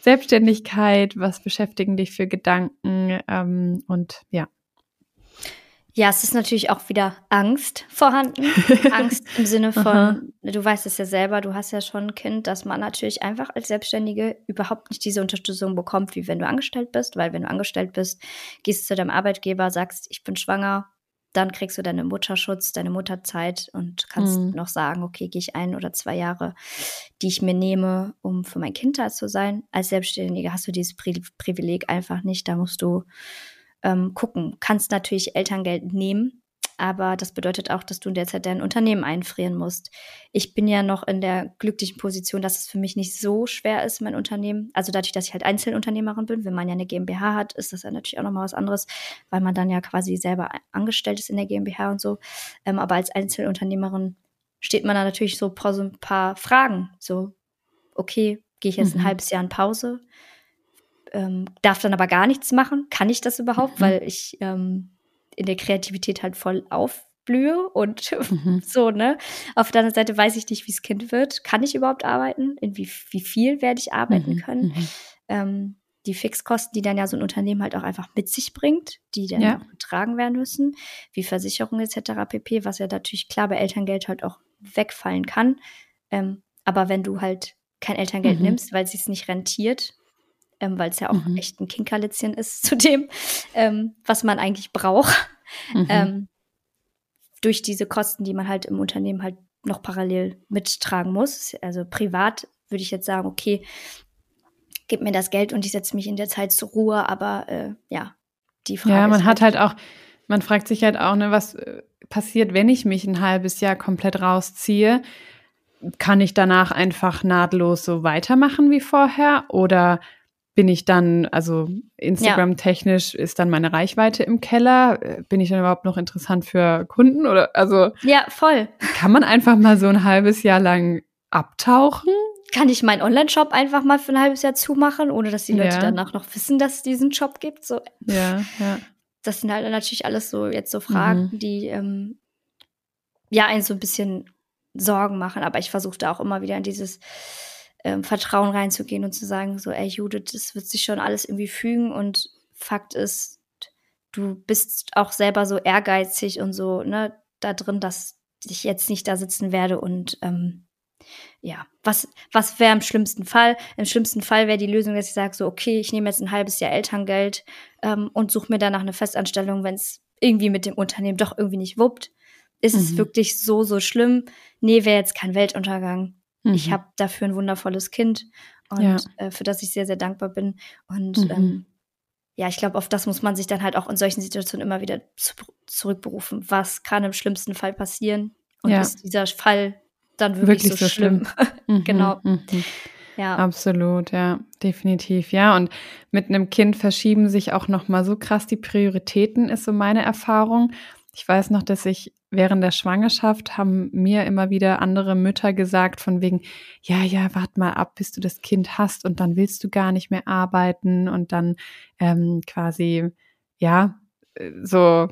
Selbstständigkeit. Was beschäftigen dich für Gedanken? Ähm, und ja. Ja, es ist natürlich auch wieder Angst vorhanden. Angst im Sinne von, du weißt es ja selber, du hast ja schon ein Kind, dass man natürlich einfach als Selbstständige überhaupt nicht diese Unterstützung bekommt, wie wenn du angestellt bist. Weil wenn du angestellt bist, gehst du zu deinem Arbeitgeber, sagst, ich bin schwanger, dann kriegst du deine Mutterschutz, deine Mutterzeit und kannst mhm. noch sagen, okay, gehe ich ein oder zwei Jahre, die ich mir nehme, um für mein Kind da zu sein. Als Selbstständige hast du dieses Pri Privileg einfach nicht. Da musst du ähm, gucken. Kannst natürlich Elterngeld nehmen, aber das bedeutet auch, dass du in der Zeit dein Unternehmen einfrieren musst. Ich bin ja noch in der glücklichen Position, dass es für mich nicht so schwer ist, mein Unternehmen. Also dadurch, dass ich halt Einzelunternehmerin bin, wenn man ja eine GmbH hat, ist das ja natürlich auch nochmal was anderes, weil man dann ja quasi selber angestellt ist in der GmbH und so. Ähm, aber als Einzelunternehmerin steht man da natürlich so vor so ein paar Fragen. So, okay, gehe ich jetzt mhm. ein halbes Jahr in Pause? Ähm, darf dann aber gar nichts machen. Kann ich das überhaupt? Mhm. Weil ich ähm, in der Kreativität halt voll aufblühe und mhm. so, ne? Auf der anderen Seite weiß ich nicht, wie es Kind wird. Kann ich überhaupt arbeiten? In wie, wie viel werde ich arbeiten mhm. können? Mhm. Ähm, die Fixkosten, die dann ja so ein Unternehmen halt auch einfach mit sich bringt, die dann ja. auch getragen werden müssen, wie Versicherung etc. pp., was ja natürlich klar bei Elterngeld halt auch wegfallen kann. Ähm, aber wenn du halt kein Elterngeld mhm. nimmst, weil es sich nicht rentiert, ähm, weil es ja auch mhm. echt ein Kinkerlitzchen ist zu dem, ähm, was man eigentlich braucht. Mhm. Ähm, durch diese Kosten, die man halt im Unternehmen halt noch parallel mittragen muss. Also privat würde ich jetzt sagen, okay, gib mir das Geld und ich setze mich in der Zeit zur Ruhe, aber äh, ja, die Frage. Ja, man hat halt, halt auch, man fragt sich halt auch, ne, was äh, passiert, wenn ich mich ein halbes Jahr komplett rausziehe? Kann ich danach einfach nahtlos so weitermachen wie vorher? Oder bin ich dann, also Instagram-technisch ist dann meine Reichweite im Keller? Bin ich dann überhaupt noch interessant für Kunden? Oder also Ja, voll. Kann man einfach mal so ein halbes Jahr lang abtauchen? Kann ich meinen Online-Shop einfach mal für ein halbes Jahr zumachen, ohne dass die Leute ja. danach noch wissen, dass es diesen Shop gibt? So. Ja, ja. Das sind halt natürlich alles so jetzt so Fragen, mhm. die ähm, ja einen so ein bisschen Sorgen machen. Aber ich versuche da auch immer wieder in dieses ähm, Vertrauen reinzugehen und zu sagen, so, ey Judith, das wird sich schon alles irgendwie fügen und Fakt ist, du bist auch selber so ehrgeizig und so, ne, da drin, dass ich jetzt nicht da sitzen werde und ähm, ja, was, was wäre im schlimmsten Fall? Im schlimmsten Fall wäre die Lösung, dass ich sage, so, okay, ich nehme jetzt ein halbes Jahr Elterngeld ähm, und suche mir danach eine Festanstellung, wenn es irgendwie mit dem Unternehmen doch irgendwie nicht wuppt. Ist mhm. es wirklich so, so schlimm? Nee, wäre jetzt kein Weltuntergang. Mhm. Ich habe dafür ein wundervolles Kind und ja. äh, für das ich sehr, sehr dankbar bin. Und mhm. ähm, ja, ich glaube, auf das muss man sich dann halt auch in solchen Situationen immer wieder zu, zurückberufen. Was kann im schlimmsten Fall passieren? Und ja. ist dieser Fall dann wirklich, wirklich so, so, schlimm? schlimm. genau. Mhm. Ja. Absolut, ja, definitiv. Ja, und mit einem Kind verschieben sich auch noch mal so krass die Prioritäten, ist so meine Erfahrung. Ich weiß noch, dass ich während der Schwangerschaft haben mir immer wieder andere Mütter gesagt von wegen, ja, ja, wart mal ab, bis du das Kind hast und dann willst du gar nicht mehr arbeiten und dann ähm, quasi, ja, äh, so,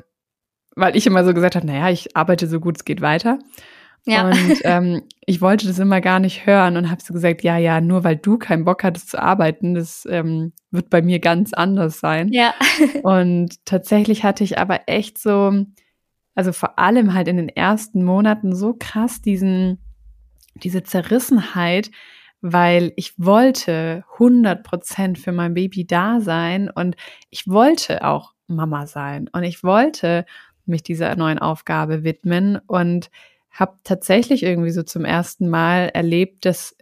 weil ich immer so gesagt habe, naja, ich arbeite so gut es geht weiter. Ja. Und ähm, ich wollte das immer gar nicht hören und habe so gesagt, ja, ja, nur weil du keinen Bock hattest zu arbeiten, das ähm, wird bei mir ganz anders sein. Ja. und tatsächlich hatte ich aber echt so, also vor allem halt in den ersten Monaten so krass diesen, diese Zerrissenheit, weil ich wollte 100 Prozent für mein Baby da sein und ich wollte auch Mama sein und ich wollte mich dieser neuen Aufgabe widmen und habe tatsächlich irgendwie so zum ersten Mal erlebt, dass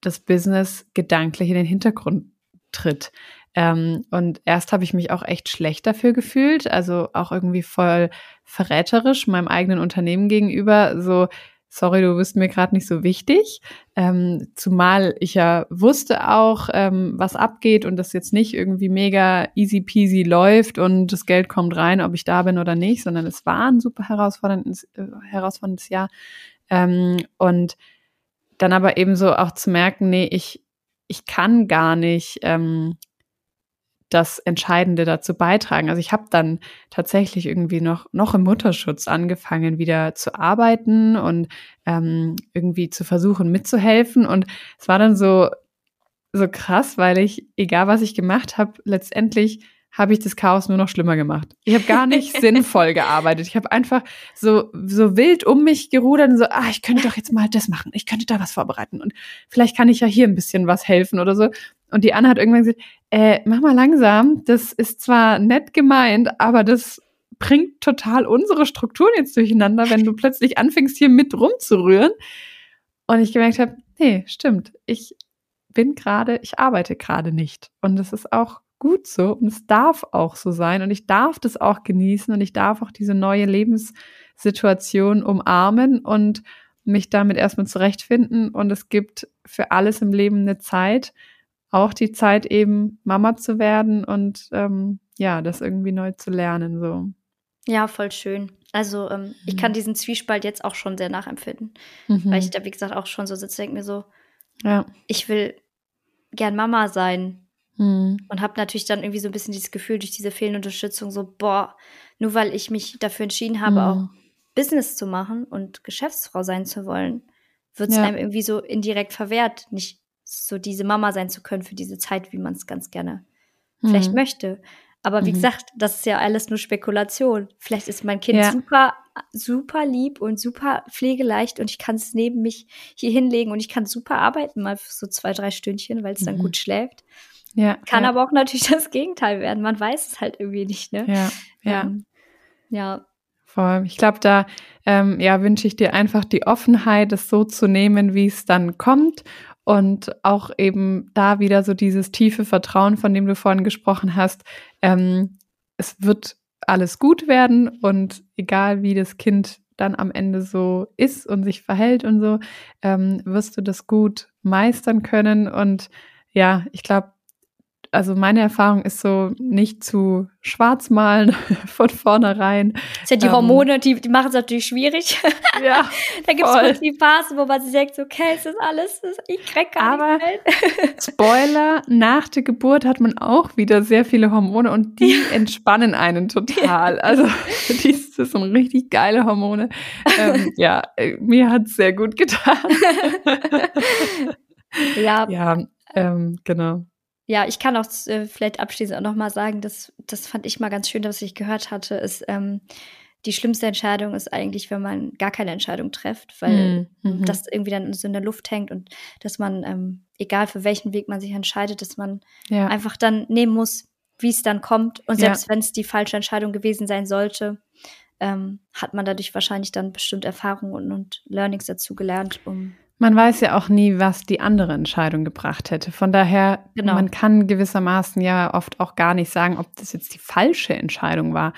das Business gedanklich in den Hintergrund tritt. Ähm, und erst habe ich mich auch echt schlecht dafür gefühlt, also auch irgendwie voll verräterisch meinem eigenen Unternehmen gegenüber, so sorry, du bist mir gerade nicht so wichtig. Ähm, zumal ich ja wusste auch, ähm, was abgeht und das jetzt nicht irgendwie mega easy peasy läuft und das Geld kommt rein, ob ich da bin oder nicht, sondern es war ein super herausforderndes, äh, herausforderndes Jahr. Ähm, und dann aber eben so auch zu merken, nee, ich, ich kann gar nicht ähm, das Entscheidende dazu beitragen. Also ich habe dann tatsächlich irgendwie noch, noch im Mutterschutz angefangen, wieder zu arbeiten und ähm, irgendwie zu versuchen mitzuhelfen. Und es war dann so, so krass, weil ich, egal was ich gemacht habe, letztendlich habe ich das Chaos nur noch schlimmer gemacht. Ich habe gar nicht sinnvoll gearbeitet. Ich habe einfach so, so wild um mich gerudert und so, ah, ich könnte doch jetzt mal das machen. Ich könnte da was vorbereiten und vielleicht kann ich ja hier ein bisschen was helfen oder so. Und die Anna hat irgendwann gesagt, äh, mach mal langsam. Das ist zwar nett gemeint, aber das bringt total unsere Strukturen jetzt durcheinander, wenn du plötzlich anfängst, hier mit rumzurühren. Und ich gemerkt habe, nee, stimmt. Ich bin gerade, ich arbeite gerade nicht. Und das ist auch gut so und es darf auch so sein und ich darf das auch genießen und ich darf auch diese neue Lebenssituation umarmen und mich damit erstmal zurechtfinden und es gibt für alles im Leben eine Zeit auch die Zeit eben Mama zu werden und ähm, ja, das irgendwie neu zu lernen so. Ja, voll schön. Also ähm, ich kann mhm. diesen Zwiespalt jetzt auch schon sehr nachempfinden, mhm. weil ich da wie gesagt auch schon so sitze, denke mir so, ja. ich will gern Mama sein mhm. und habe natürlich dann irgendwie so ein bisschen dieses Gefühl durch diese fehlende Unterstützung so, boah, nur weil ich mich dafür entschieden habe, mhm. auch Business zu machen und Geschäftsfrau sein zu wollen, wird es ja. einem irgendwie so indirekt verwehrt, nicht so diese Mama sein zu können für diese Zeit, wie man es ganz gerne mhm. vielleicht möchte. Aber wie mhm. gesagt, das ist ja alles nur Spekulation. Vielleicht ist mein Kind ja. super, super lieb und super pflegeleicht und ich kann es neben mich hier hinlegen und ich kann super arbeiten, mal für so zwei, drei Stündchen, weil es dann mhm. gut schläft. Ja, kann ja. aber auch natürlich das Gegenteil werden. Man weiß es halt irgendwie nicht, ne? Ja, ja. Ähm, ja. Voll. Ich glaube, da ähm, ja, wünsche ich dir einfach die Offenheit, es so zu nehmen, wie es dann kommt und auch eben da wieder so dieses tiefe Vertrauen, von dem du vorhin gesprochen hast. Ähm, es wird alles gut werden und egal wie das Kind dann am Ende so ist und sich verhält und so, ähm, wirst du das gut meistern können. Und ja, ich glaube, also meine Erfahrung ist so, nicht zu schwarz malen von vornherein. Das sind ja die ähm, Hormone, die, die machen es natürlich schwierig. Ja. da gibt es die Phasen, wo man sich denkt, okay, es ist alles, ich krieg gar Aber Spoiler, nach der Geburt hat man auch wieder sehr viele Hormone und die ja. entspannen einen total. Also die, das sind richtig geile Hormone. Ähm, ja, äh, mir hat es sehr gut getan. ja. Ja, ähm, genau. Ja, ich kann auch äh, vielleicht abschließend auch nochmal sagen, dass das fand ich mal ganz schön, was ich gehört hatte, ist, ähm, die schlimmste Entscheidung ist eigentlich, wenn man gar keine Entscheidung trifft, weil hm, mhm. das irgendwie dann so in der Luft hängt und dass man, ähm, egal für welchen Weg man sich entscheidet, dass man ja. einfach dann nehmen muss, wie es dann kommt. Und selbst ja. wenn es die falsche Entscheidung gewesen sein sollte, ähm, hat man dadurch wahrscheinlich dann bestimmt Erfahrungen und, und Learnings dazu gelernt, um Man weiß ja auch nie, was die andere Entscheidung gebracht hätte. Von daher, genau. man kann gewissermaßen ja oft auch gar nicht sagen, ob das jetzt die falsche Entscheidung war,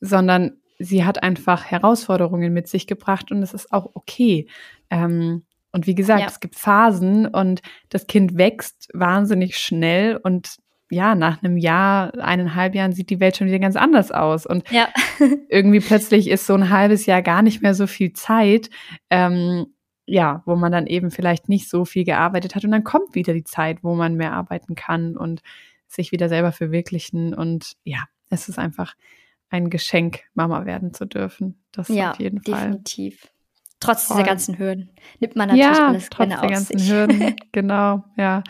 sondern sie hat einfach Herausforderungen mit sich gebracht und es ist auch okay. Ähm, und wie gesagt, ja. es gibt Phasen und das Kind wächst wahnsinnig schnell und ja, nach einem Jahr, eineinhalb Jahren sieht die Welt schon wieder ganz anders aus. Und ja. irgendwie plötzlich ist so ein halbes Jahr gar nicht mehr so viel Zeit, ähm, ja, wo man dann eben vielleicht nicht so viel gearbeitet hat. Und dann kommt wieder die Zeit, wo man mehr arbeiten kann und sich wieder selber verwirklichen. Und ja, es ist einfach ein Geschenk, Mama werden zu dürfen. Das ja, auf jeden Fall. Definitiv. Trotz Voll. dieser ganzen Hürden nimmt man natürlich ja, alles trotz der ganzen sich. Hürden, genau, ja.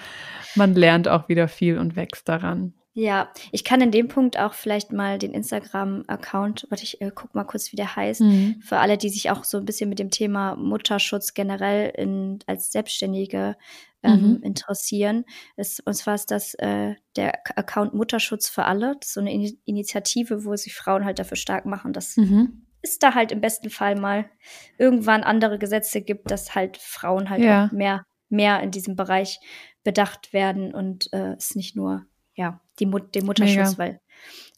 Man lernt auch wieder viel und wächst daran. Ja, ich kann in dem Punkt auch vielleicht mal den Instagram-Account, warte, ich äh, guck mal kurz, wie der heißt, mhm. für alle, die sich auch so ein bisschen mit dem Thema Mutterschutz generell in, als Selbstständige ähm, mhm. interessieren. Es, und zwar ist das äh, der Account Mutterschutz für alle. Das ist so eine In Initiative, wo sich Frauen halt dafür stark machen, dass mhm. es da halt im besten Fall mal irgendwann andere Gesetze gibt, dass halt Frauen halt ja. mehr, mehr in diesem Bereich bedacht werden und äh, es nicht nur, ja, die Mut den Mutterschutz, Mega. weil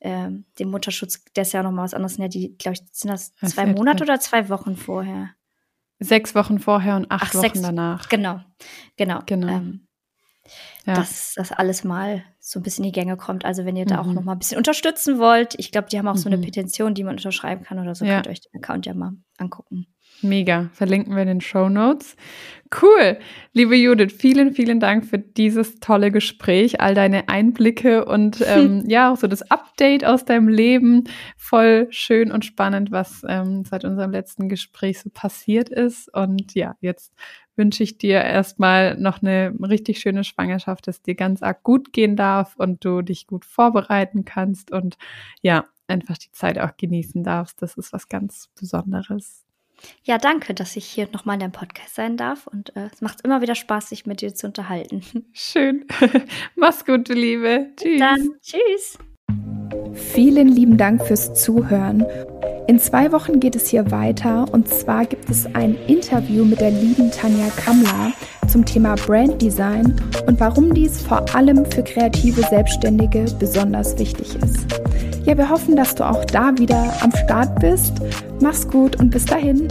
ähm, den Mutterschutz, der ist ja noch mal was anderes. Ja, die, glaube ich, sind das zwei Monate oder zwei Wochen vorher? Sechs Wochen vorher und acht Ach, Wochen sechs, danach. Genau, genau. genau. Ähm, ja. Dass das alles mal so ein bisschen in die Gänge kommt. Also wenn ihr da mhm. auch noch mal ein bisschen unterstützen wollt, ich glaube, die haben auch so eine mhm. Petition, die man unterschreiben kann oder so. Ja. Könnt ihr euch den Account ja mal angucken. Mega. Verlinken wir in den Show Notes. Cool. Liebe Judith, vielen, vielen Dank für dieses tolle Gespräch, all deine Einblicke und ähm, ja, auch so das Update aus deinem Leben. Voll schön und spannend, was ähm, seit unserem letzten Gespräch so passiert ist. Und ja, jetzt wünsche ich dir erstmal noch eine richtig schöne Schwangerschaft, dass dir ganz arg gut gehen darf und du dich gut vorbereiten kannst und ja, einfach die Zeit auch genießen darfst. Das ist was ganz Besonderes. Ja, danke, dass ich hier nochmal in deinem Podcast sein darf. Und äh, es macht immer wieder Spaß, sich mit dir zu unterhalten. Schön. Mach's gut, du Liebe. Tschüss. Bis dann. Tschüss. Vielen lieben Dank fürs Zuhören. In zwei Wochen geht es hier weiter und zwar gibt es ein Interview mit der lieben Tanja Kammler zum Thema Brand Design und warum dies vor allem für kreative Selbstständige besonders wichtig ist. Ja, wir hoffen, dass du auch da wieder am Start bist. Mach's gut und bis dahin.